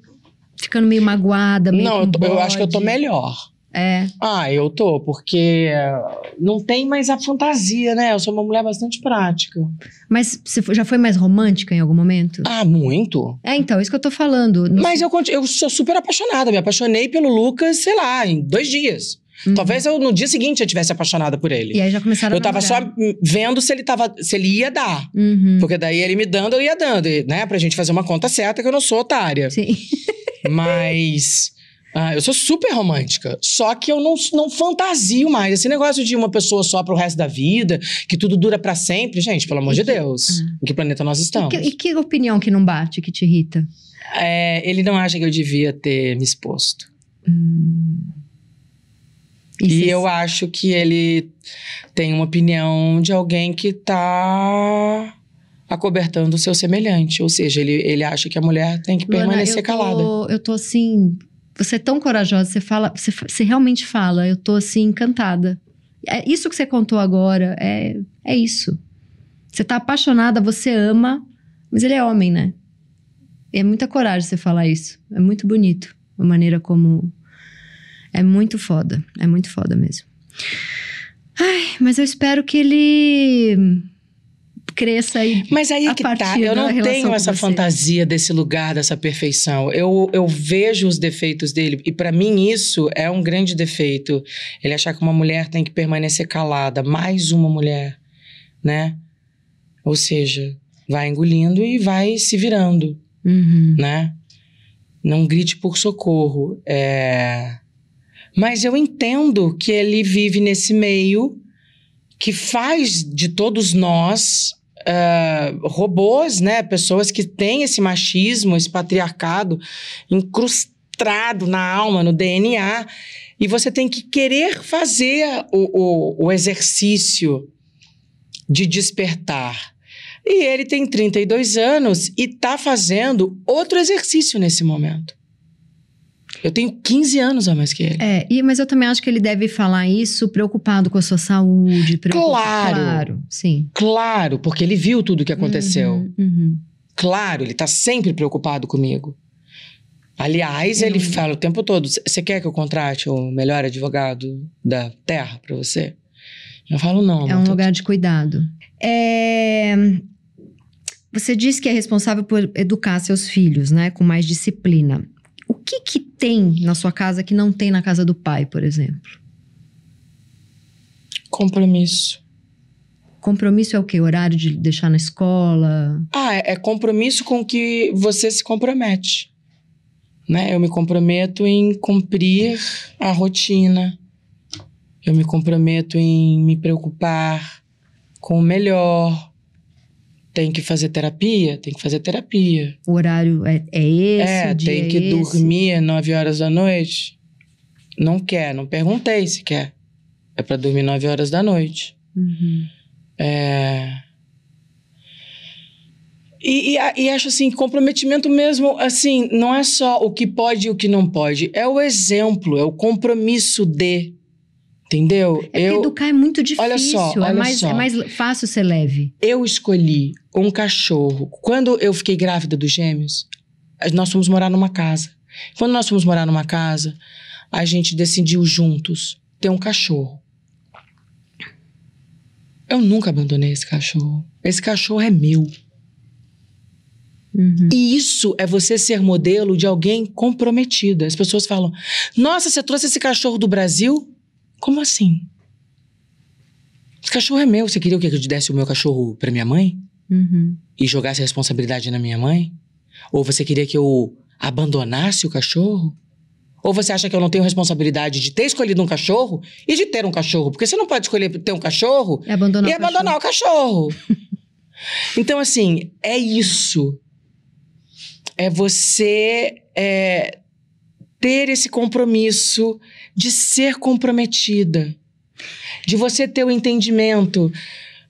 ficando meio magoada, meio Não, eu, tô- eu acho que eu tô melhor. É. Ah, eu tô, porque eh, não tem mais a fantasia, né? Eu sou uma mulher bastante prática. Mas você já foi mais romântica em algum momento? Ah, muito. É, então, isso que eu tô falando. Mas eu, eu sou super apaixonada. Me apaixonei pelo Lucas, sei lá, em dois dias. Uhum. Talvez eu, no dia seguinte eu tivesse apaixonada por ele. E aí já começaram Eu tava só vendo se ele, tava, se ele ia dar. Uhum. Porque daí ele me dando, eu ia dando, né? Pra gente fazer uma conta certa que eu não sou otária. Sim. Mas. ah, eu sou super romântica. Só que eu não, não fantasio mais. Esse negócio de uma pessoa só pro resto da vida, que tudo dura pra sempre. Gente, pelo amor E de que- Deus. Em que planeta nós E estamos? que, e que opinião que não bate, que te irrita? É, ele não acha que eu devia ter me exposto. E E cês- eu acho que ele tem uma opinião de alguém que tá acobertando o seu semelhante. Ou seja, ele, ele acha que a mulher tem que Luana, permanecer eu tô, calada. Eu tô assim. Você é tão corajosa, você fala, você, você realmente fala, eu tô assim, encantada. É, isso que você contou agora é, é isso. Você tá apaixonada, você ama, mas ele é homem, né? E é muita coragem você falar isso. É muito bonito a maneira como. É muito foda. É muito foda mesmo. Ai, mas eu espero que ele cresça aí. Mas aí a que tá, eu não tenho essa fantasia desse lugar, dessa perfeição. Eu, eu vejo os defeitos dele, e pra mim isso é um grande defeito. Ele achar que uma mulher tem que permanecer calada, mais uma mulher, né? Ou seja, vai engolindo e vai se virando. Uhum. né? Não grite por socorro. É... Mas eu entendo que ele vive nesse meio que faz de todos nós ah, robôs, né? Pessoas que têm esse machismo, esse patriarcado incrustado na alma, no DNA. E você tem que querer fazer o, o, o exercício de despertar. E ele tem 32 anos e tá fazendo outro exercício nesse momento. Eu tenho 15 anos a mais que ele. É, e, mas eu também acho que ele deve falar isso preocupado com a sua saúde. Claro. Claro, sim. Claro, porque ele viu tudo o que aconteceu. Uhum, uhum. Claro, ele tá sempre preocupado comigo. Aliás, Eu ele não- fala o tempo todo: você quer que eu contrate o melhor advogado da Terra pra você? Eu falo, não, É um lugar de cuidado. É, Você disse que é responsável por educar seus filhos, né? Com mais disciplina. O que que tem na sua casa que não tem na casa do pai, por exemplo? compromisso. Compromisso é o quê? Horário de deixar na escola? Ah, é, é compromisso com que você se compromete. Né? Eu me comprometo em cumprir a rotina. Eu me comprometo em me preocupar com o melhor. Tem que fazer terapia? Tem que fazer terapia. O horário é, é esse? é, tem é que esse? dormir nove horas da noite. Não quer, não perguntei se quer. É pra dormir nove horas da noite. Uhum. É... E, e, e acho assim, comprometimento mesmo, assim, não é só o que pode e o que não pode, é o exemplo, é o compromisso de. Entendeu? É eu, educar é muito difícil. Olha só, é, olha mais, só. é mais fácil ser leve. eu escolhi um cachorro. Quando eu fiquei grávida dos gêmeos, nós fomos morar numa casa. Quando nós fomos morar numa casa, a gente decidiu juntos ter um cachorro. Eu nunca abandonei esse cachorro. Esse cachorro é meu. Uhum. E isso é você ser modelo de alguém comprometido. As pessoas falam: Nossa, você trouxe esse cachorro do Brasil? Como assim? Esse cachorro é meu. Você queria o quê? Que eu desse o meu cachorro pra minha mãe? Uhum. E jogasse a responsabilidade na minha mãe? Ou você queria que eu abandonasse o cachorro? Ou você acha que eu não tenho responsabilidade de ter escolhido um cachorro e de ter um cachorro? Porque você não pode escolher ter um cachorro É abandonar e o cachorro. abandonar o cachorro. então, assim, é isso. É você é, ter esse compromisso de ser comprometida. De você ter o entendimento.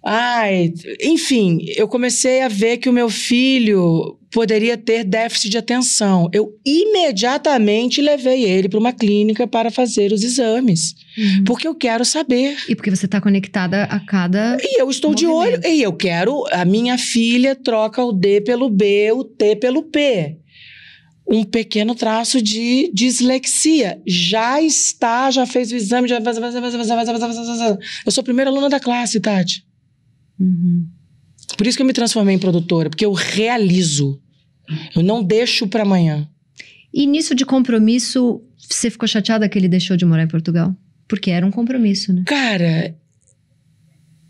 Ai, enfim, eu comecei a ver que o meu filho poderia ter déficit de atenção. Eu imediatamente levei ele para uma clínica para fazer os exames, Uhum. porque eu quero saber. E porque você está conectada a cada. E eu estou de olho. Movimento. E eu quero. A minha filha troca o D pelo B, o T pelo P. um pequeno traço de dislexia. Já está, já fez o exame, já. Eu sou a primeira aluna da classe, Tati. Uhum. Por isso que eu me transformei em produtora, porque eu realizo. Eu não deixo para amanhã. E nisso de compromisso, você ficou chateada que ele deixou de morar em Portugal? Porque era um compromisso, né? Cara,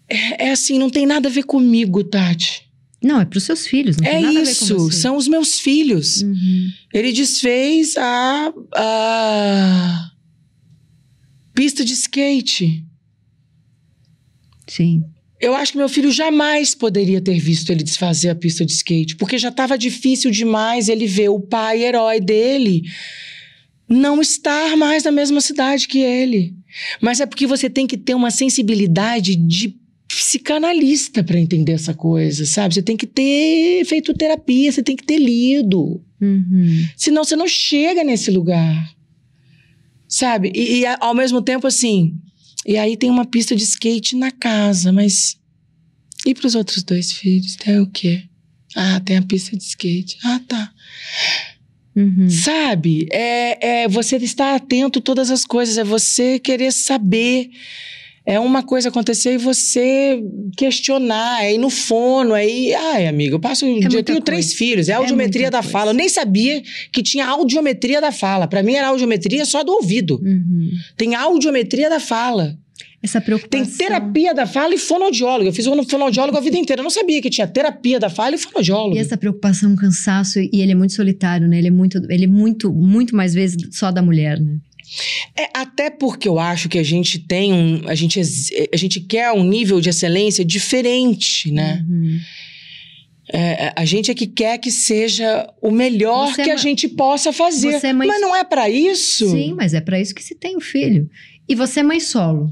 é, é assim, não tem nada a ver comigo, Tati. Não, é pros seus filhos, não é isso, são os meus filhos. Uhum. Ele desfez a, a pista de skate. Sim. Eu acho que meu filho jamais poderia ter visto ele desfazer a pista de skate, porque já estava difícil demais ele ver o pai herói dele não estar mais na mesma cidade que ele. Mas é porque você tem que ter uma sensibilidade de psicanalista para entender essa coisa, sabe? Você tem que ter feito terapia, você tem que ter lido. Uhum. Senão você não chega nesse lugar. Sabe? E, e, ao mesmo tempo, assim. E aí tem uma pista de skate na casa, mas. E pros outros dois filhos? Tem o quê? Ah, tem a pista de skate. Ah, tá. Uhum. Sabe? É, é você estar atento a todas as coisas, é você querer saber. É uma coisa acontecer e você questionar, é ir no fono, aí, ai, amiga, eu passo, eu muita tenho três coisa. filhos, é É audiometria muita da coisa. fala. Eu nem sabia que tinha audiometria da fala. Pra mim era audiometria só do ouvido. Uhum. Tem audiometria da fala. Essa preocupação. Tem terapia da fala e fonoaudiólogo. Eu fiz um fonoaudiólogo a vida inteira. Eu não sabia que tinha terapia da fala e fonoaudiólogo. E essa preocupação, cansaço, e ele é muito solitário, né? Ele é muito, ele é muito, muito mais vezes só da mulher, né? É, até porque eu acho que a gente tem um. A gente, a gente quer um nível de excelência diferente, né? Uhum. É, a gente é que quer que seja o melhor Você é que a ma- gente possa fazer. É mãe- Mas não é pra isso? Sim, mas é pra isso que se tem o filho. E você é mãe solo.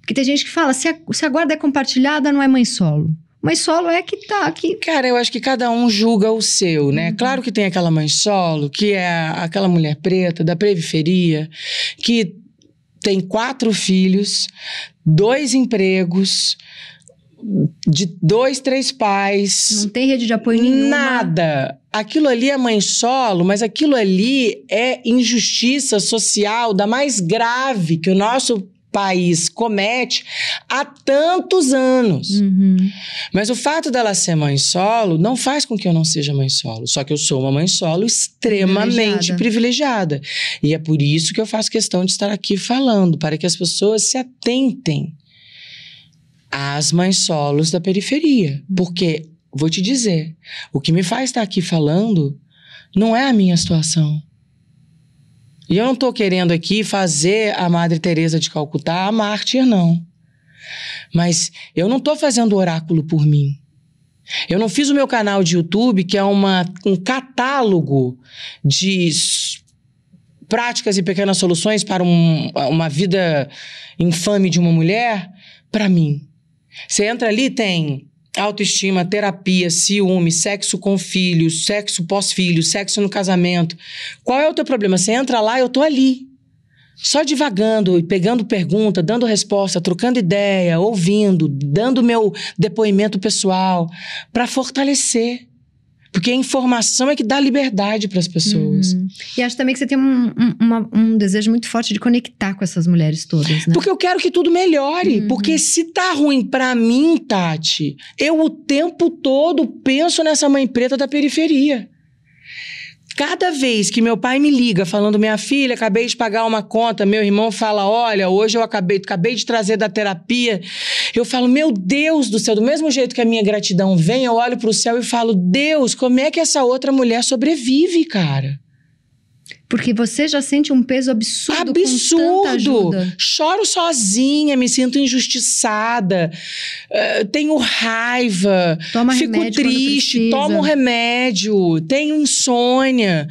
Porque tem gente que fala, se a, se a guarda é compartilhada, não é mãe solo. Mãe solo é que tá aqui. Cara, eu acho que cada um julga o seu, Uhum. né? Claro que tem aquela mãe solo, que é aquela mulher preta da periferia, que tem quatro filhos, dois empregos, de dois, três pais. Não tem rede de apoio nenhuma. Nada. Aquilo ali é mãe solo, mas aquilo ali é injustiça social da mais grave que o nosso país comete há tantos anos. Uhum. Mas o fato dela ser mãe solo não faz com que eu não seja mãe solo. Só que eu sou uma mãe solo extremamente privilegiada. E é por isso que eu faço questão de estar aqui falando, para que as pessoas se atentem às mães solos da periferia. Porque, vou te dizer, o que me faz estar aqui falando não é a minha situação. E eu não estou querendo aqui fazer a Madre Teresa de Calcutá a mártir, não. Mas eu não estou fazendo oráculo por mim. Eu não fiz o meu canal de YouTube, que é uma, um catálogo de práticas e pequenas soluções para um- uma vida infame de uma mulher, para mim. Você entra ali, tem autoestima, terapia, ciúme, sexo com filhos, sexo pós-filho, sexo no casamento. Qual é o teu problema? Você entra lá, eu tô ali. Só divagando e pegando pergunta, dando resposta, trocando ideia, ouvindo, dando meu depoimento pessoal para fortalecer. Porque a informação é que dá liberdade para as pessoas. Uhum. E acho também que você tem um, um- uma- um desejo muito forte de conectar com essas mulheres todas, né? Porque eu quero que tudo melhore. Uhum. Porque se tá ruim pra mim, Tati, eu o tempo todo penso nessa mãe preta da periferia. Cada vez que meu pai me liga falando, minha filha, acabei de pagar uma conta, meu irmão fala, olha, hoje eu acabei, acabei de trazer da terapia, eu falo, meu Deus do céu, do mesmo jeito que a minha gratidão vem, eu olho pro céu e falo, Deus, como é que essa outra mulher sobrevive, cara? Porque você já sente um peso absurdo. Com tanta Absurdo! ajuda. Choro sozinha, me sinto injustiçada, eh, tenho raiva, Toma fico triste, tomo remédio, tenho insônia.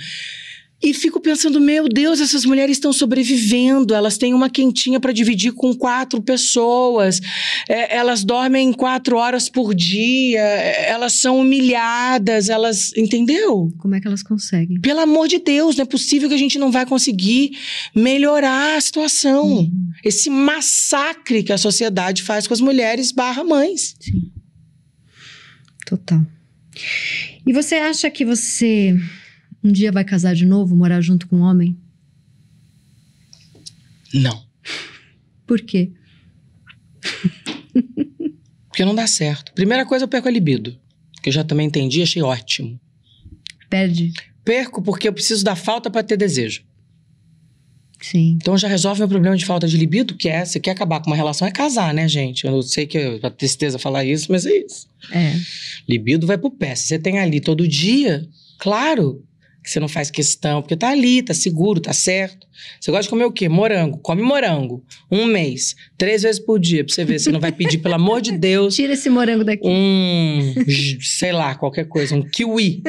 E fico pensando, meu Deus, essas mulheres estão sobrevivendo, elas têm uma quentinha para dividir com quatro pessoas, eh, elas dormem quatro horas por dia, eh, elas são humilhadas, elas. Entendeu? Como é que elas conseguem? Pelo amor de Deus, não é possível que a gente não vai conseguir melhorar a situação. Uhum. Esse massacre que a sociedade faz com as mulheres barra mães. Total. E você acha que você Um dia vai casar de novo, morar junto com um homem? Não. Por quê? Porque não dá certo. Primeira coisa, eu perco a libido. Que eu já também entendi, achei ótimo. Perde? Perco porque eu preciso da falta para ter desejo. Sim. Então já resolve meu problema de falta de libido, que é, você quer acabar com uma relação, é casar, né, gente? Eu não sei que é uma tristeza falar isso, mas é isso. É. Libido vai pro pé. Se você tem ali todo dia, claro que você não faz questão, porque tá ali, tá seguro, tá certo. Você gosta de comer o quê? Morango. Come morango. Um mês. Três vezes por dia, pra você ver. Você não vai pedir, pelo amor de Deus, Tira esse morango daqui. um, sei lá, qualquer coisa, um kiwi.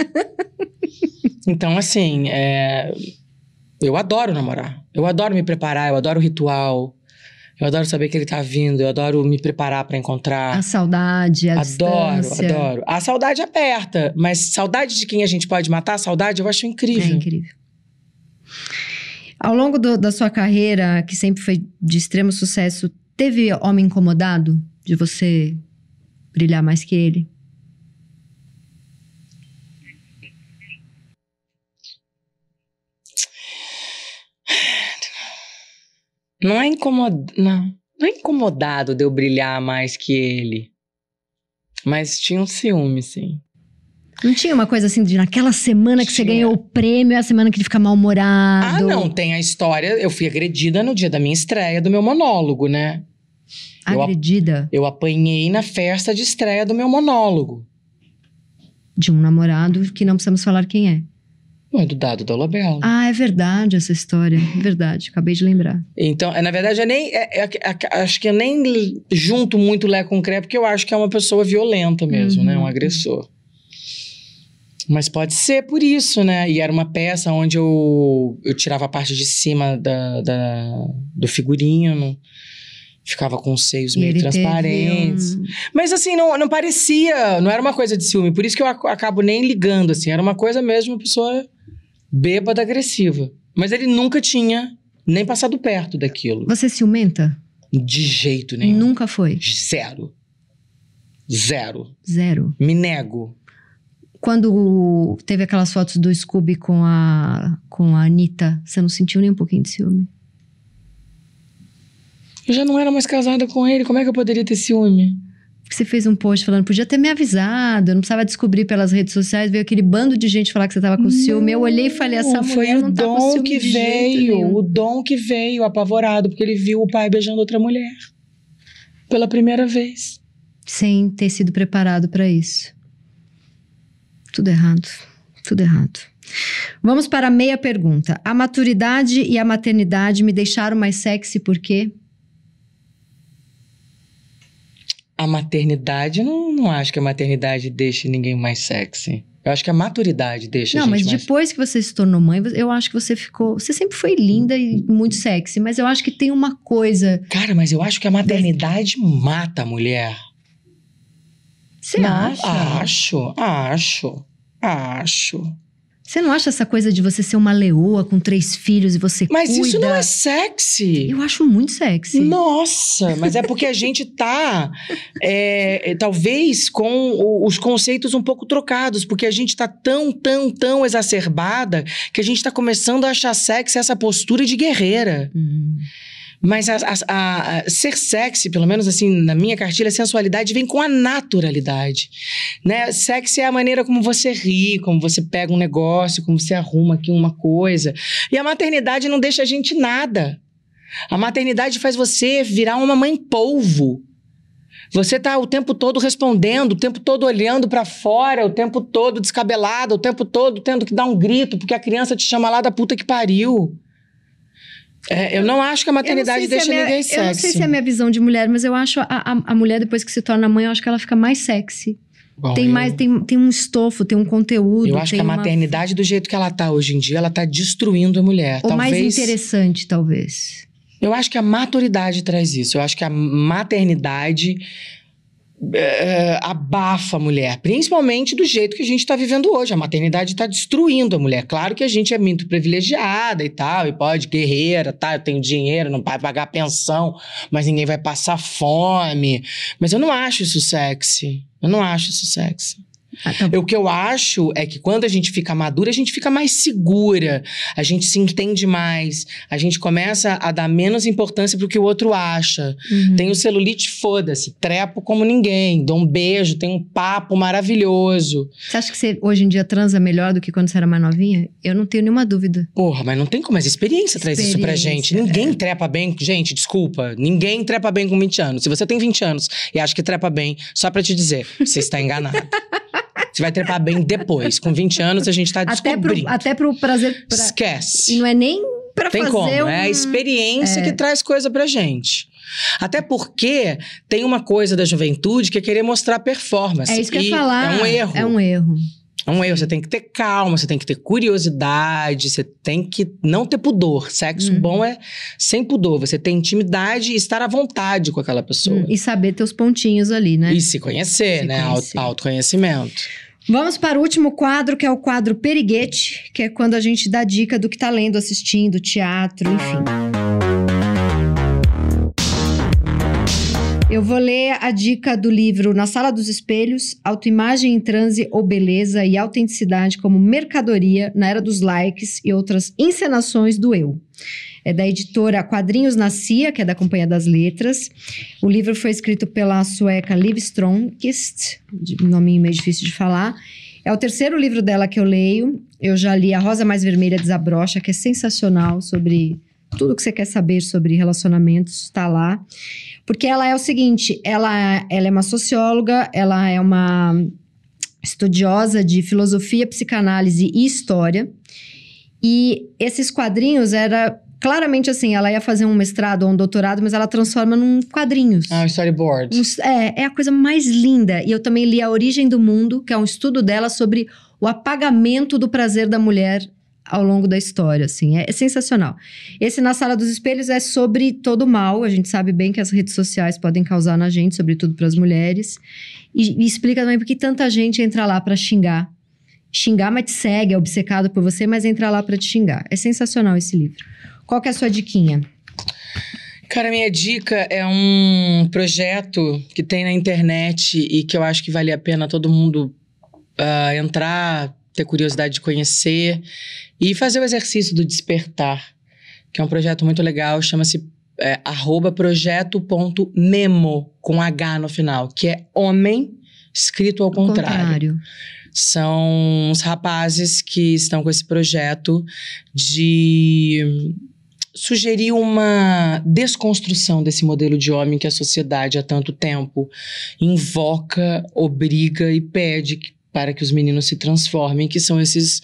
Então, assim, é, eu adoro namorar. Eu adoro me preparar, eu adoro o ritual. Eu adoro saber que ele tá vindo, eu adoro me preparar pra encontrar. A saudade, a adoro, distância. adoro. A saudade aperta, mas saudade de quem a gente pode matar, saudade eu acho É incrível. incrível. Ao longo do- da sua carreira, que sempre foi de extremo sucesso, teve homem incomodado de você brilhar mais que ele? Não é incomodado. Não. Não é incomodado de eu brilhar mais que ele. Mas tinha um ciúme, sim. Não tinha uma coisa assim de naquela semana que você Tinha. ganhou o prêmio, é a semana que ele fica Ah, mal-humorado? não, tem a história. Eu fui agredida no dia da minha estreia do meu monólogo, né? Eu- Agredida Eu apanhei na festa de estreia do meu monólogo. de um namorado que não precisamos falar quem é. Não é do Dado da Lobela. Ah, é verdade essa história. É verdade, acabei de lembrar. Então, é, na verdade, eu nem. é- é- é- acho que eu nem junto muito Lé com Cré, porque eu acho que é uma pessoa violenta mesmo, Uhum. né? Um agressor. Mas pode ser por isso, né? E era uma peça onde eu, eu tirava a parte de cima da, da- do figurino, ficava com os seios meio transparentes. um- Mas assim, não, não parecia, não era uma coisa de ciúme. Por isso que eu ac- acabo nem ligando, assim. Era uma coisa mesmo, uma pessoa bêbada, agressiva. Mas ele nunca tinha nem passado perto daquilo. Você ciumenta? De jeito nenhum. Nunca foi. Zero. Zero. Zero. Me nego. Quando teve aquelas fotos do Scooby com a, com a Anitta, você não sentiu nem um pouquinho de ciúme? Eu já não era mais casada com ele. Como é que eu poderia ter ciúme? Porque você fez um post falando, podia ter me avisado, eu não precisava descobrir pelas redes sociais, veio aquele bando de gente falar que você tava com ciúme. Eu olhei e falei, essa Não, mulher foi não o tá com dom ciúme que de jeito veio. nenhum. O dom que veio, apavorado, porque ele viu o pai beijando outra mulher. Pela primeira vez. Sem ter sido preparado pra isso. Tudo errado. Tudo errado. Vamos para a meia pergunta. A maturidade e a maternidade me deixaram mais sexy por quê? A maternidade, não, não acho que a maternidade deixe ninguém mais sexy. Eu acho que a maturidade deixa Não, a mas gente mais... depois que você se tornou mãe, eu acho que você ficou. Você sempre foi linda e muito sexy, mas eu acho que tem uma coisa. Cara, mas eu acho que a maternidade mata a mulher. Você Não, acha? Acho, acho, acho. Você não acha essa coisa de você ser uma leoa com três filhos e você Mas cuida? isso não é sexy. Eu acho muito sexy. Nossa, mas é porque a gente tá, é, é, talvez, com os conceitos um pouco trocados, porque a gente tá tão, tão, tão exacerbada que a gente tá começando a achar sexy essa postura de guerreira. Hum. Mas a- a- a- ser sexy, pelo menos assim, na minha cartilha, sensualidade vem com a naturalidade. Né? Sexy é a maneira como você ri, como você pega um negócio, como você arruma aqui uma coisa. E a maternidade não deixa a gente nada. A maternidade faz você virar uma mãe polvo. Você tá o tempo todo respondendo, o tempo todo olhando pra fora, o tempo todo descabelada, o tempo todo tendo que dar um grito porque a criança te chama lá da puta que pariu. É, eu não acho que a maternidade não sei se deixa é minha- ninguém sexy. Eu não sei se é a minha visão de mulher, mas eu acho a, a, a mulher, depois que se torna mãe, eu acho que ela fica mais sexy. Bom, tem eu- mais, tem, tem um estofo, tem um conteúdo. Eu acho que a uma- maternidade, do jeito que ela tá hoje em dia, ela tá destruindo a mulher. Ou mais Talvez. interessante, talvez. Eu acho que a maturidade traz isso. Eu acho que a maternidade é, abafa a mulher, principalmente do jeito que a gente está vivendo hoje. A maternidade está destruindo a mulher. Claro que a gente é muito privilegiada e tal, e pode, guerreira, tá? Eu tenho dinheiro, não vai pagar pensão, mas ninguém vai passar fome. Mas eu não acho isso sexy. Eu não acho isso sexy. Ah, tá. O que eu acho é que quando a gente fica madura, a gente fica mais segura, a gente se entende mais, a gente começa a dar menos importância pro que o outro acha. Uhum. Tem o celulite, foda-se, trepo como ninguém, dou um beijo, tem um papo maravilhoso. Você acha que você hoje em dia transa melhor do que quando você era mais novinha? Eu não tenho nenhuma dúvida. Porra, mas não tem como, mas a experiência traz isso pra gente. Experiência, Ninguém é. trepa bem, gente, desculpa, ninguém trepa bem com 20 anos. Se você tem 20 anos e acha que trepa bem, só pra te dizer, você está enganado. Você vai trepar bem depois. Com 20 anos, a gente tá Até descobrindo. pro, até pro prazer. pra- Esquece. E não é nem pra Tem fazer como. um... É a experiência que traz coisa pra gente. Até porque tem uma coisa da juventude que é querer mostrar performance. É isso que eu ia falar. É um erro. É um erro. É um erro. Você tem que ter calma, você tem que ter curiosidade, você tem que não ter pudor. Sexo Uhum. bom é sem pudor. Você tem intimidade e estar à vontade com aquela pessoa. Hum, E saber teus pontinhos ali, né? E se conhecer, Se né? conhecer. Auto- Autoconhecimento. Vamos para o último quadro, que é o quadro Periguete, que é quando a gente dá dica do que tá lendo, assistindo, teatro, enfim. Eu vou ler a dica do livro Na Sala dos Espelhos, Autoimagem em Transe ou Beleza e Autenticidade como Mercadoria na Era dos Likes e outras encenações do eu. É da editora Quadrinhos na Cia, que é da Companhia das Letras. O livro foi escrito pela sueca Liv Stromkist, nome meio difícil de falar. É o terceiro livro dela que eu leio. Eu já li A Rosa Mais Vermelha Desabrocha, que é sensacional sobre tudo que você quer saber sobre relacionamentos, está lá. Porque ela é o seguinte, ela, ela é uma socióloga, ela é uma estudiosa de filosofia, psicanálise e história. E esses quadrinhos era claramente assim, ela ia fazer um mestrado ou um doutorado, mas ela transforma num quadrinhos. Ah, o storyboard. Uns- é, é a coisa mais linda. E eu também li A Origem do Mundo, que é um estudo dela sobre o apagamento do prazer da mulher ao longo da história, assim. É, é sensacional. Esse Na Sala dos Espelhos é sobre todo o mal. A gente sabe bem que as redes sociais podem causar na gente, sobretudo para as mulheres. E, e explica também por que tanta gente entra lá para xingar. Xingar, mas te segue, é obcecado por você, mas entra lá para te xingar. É sensacional esse livro. Qual que é a sua diquinha? Cara, minha dica é um projeto que tem na internet e que eu acho que vale a pena todo mundo ah, entrar, ter curiosidade de conhecer e fazer o exercício do despertar, que é um projeto muito legal, chama-se é, arroba projeto.memo, com H no final, que é homem escrito ao contrário. São os rapazes que estão com esse projeto de sugerir uma desconstrução desse modelo de homem que a sociedade há tanto tempo invoca, obriga e pede para que os meninos se transformem, que são esses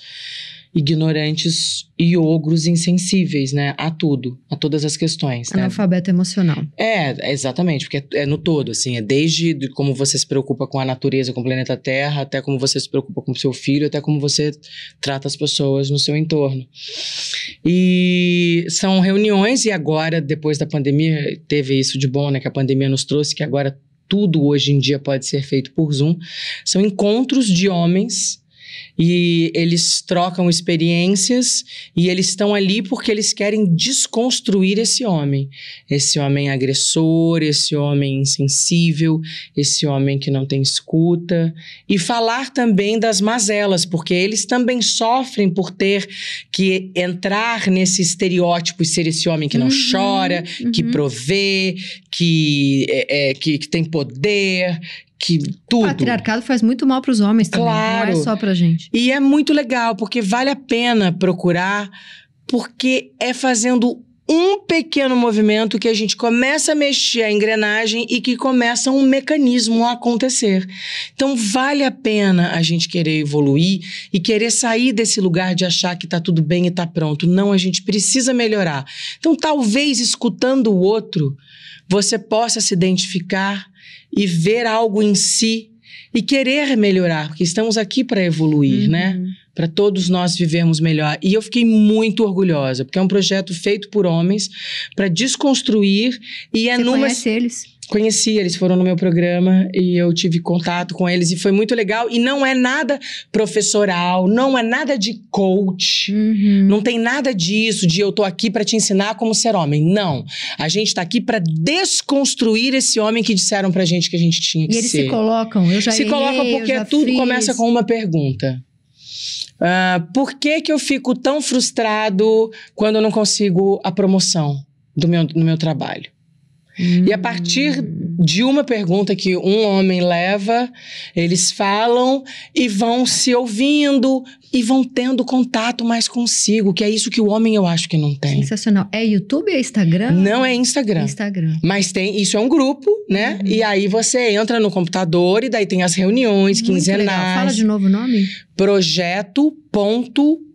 ignorantes e ogros insensíveis, né? A tudo, a todas as questões, né? Analfabeto emocional. É, exatamente, porque é, é no todo, assim, é desde de como você se preocupa com a natureza, com o planeta Terra, até como você se preocupa com o seu filho, até como você trata as pessoas no seu entorno. E são reuniões, e agora, depois da pandemia, teve isso de bom, né, que a pandemia nos trouxe, que agora tudo hoje em dia pode ser feito por Zoom. São encontros de homens e eles trocam experiências e eles estão ali porque eles querem desconstruir esse homem. Esse homem agressor, esse homem insensível, esse homem que não tem escuta. E falar também das mazelas, porque eles também sofrem por ter que entrar nesse estereótipo e ser esse homem que não Uhum, chora, que uhum. provê, que, é, é, que, que tem poder, que O tudo. patriarcado faz muito mal pros homens também. Claro. Não é só pra gente. E é muito legal, porque vale a pena procurar, porque é fazendo um pequeno movimento que a gente começa a mexer a engrenagem e que começa um mecanismo a acontecer. Então vale a pena a gente querer evoluir e querer sair desse lugar de achar que tá tudo bem e tá pronto. Não, a gente precisa melhorar. Então talvez escutando o outro, você possa se identificar e ver algo em si e querer melhorar, porque estamos aqui para evoluir, Uhum. né? Para todos nós vivermos melhor. E eu fiquei muito orgulhosa, porque é um projeto feito por homens para desconstruir e é Você numa conhece eles? Conheci, eles foram no meu programa e eu tive contato com eles e foi muito legal. E não é nada professoral, não é nada de coach, Uhum. não tem nada disso de eu tô aqui para te ensinar como ser homem. Não. A gente tá aqui para desconstruir esse homem que disseram pra gente que a gente tinha que E eles ser. se colocam, eu já Se errei, coloca eu porque tudo fiz. começa com uma pergunta. Ah, por que, que eu fico tão frustrado quando eu não consigo a promoção do meu, no meu trabalho? E a partir de uma pergunta que um homem leva, eles falam e vão se ouvindo e vão tendo contato mais consigo, que é isso que o homem eu acho que não tem. Sensacional. É YouTube ou é Instagram? Não é Instagram. Instagram. Mas tem, isso é um grupo, né? Uhum. E aí você entra no computador e daí tem as reuniões Muito legal. quinzenais. Fala de novo o nome? Projeto.memo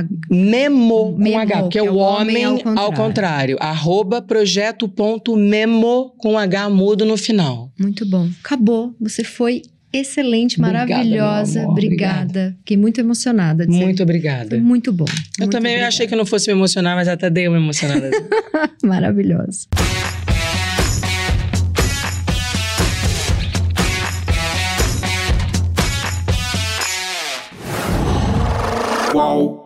A- com Memo, H, porque é o homem ao contrário. contrário. Arroba projeto.memo com H mudo no final. Muito bom. Acabou. Você foi excelente, Obrigada, maravilhosa. amor. Obrigada. Fiquei muito emocionada. ser- Muito Foi obrigada. muito bom. Eu também achei que não fosse me emocionar, mas até dei uma emocionada. Maravilhosa. Qual?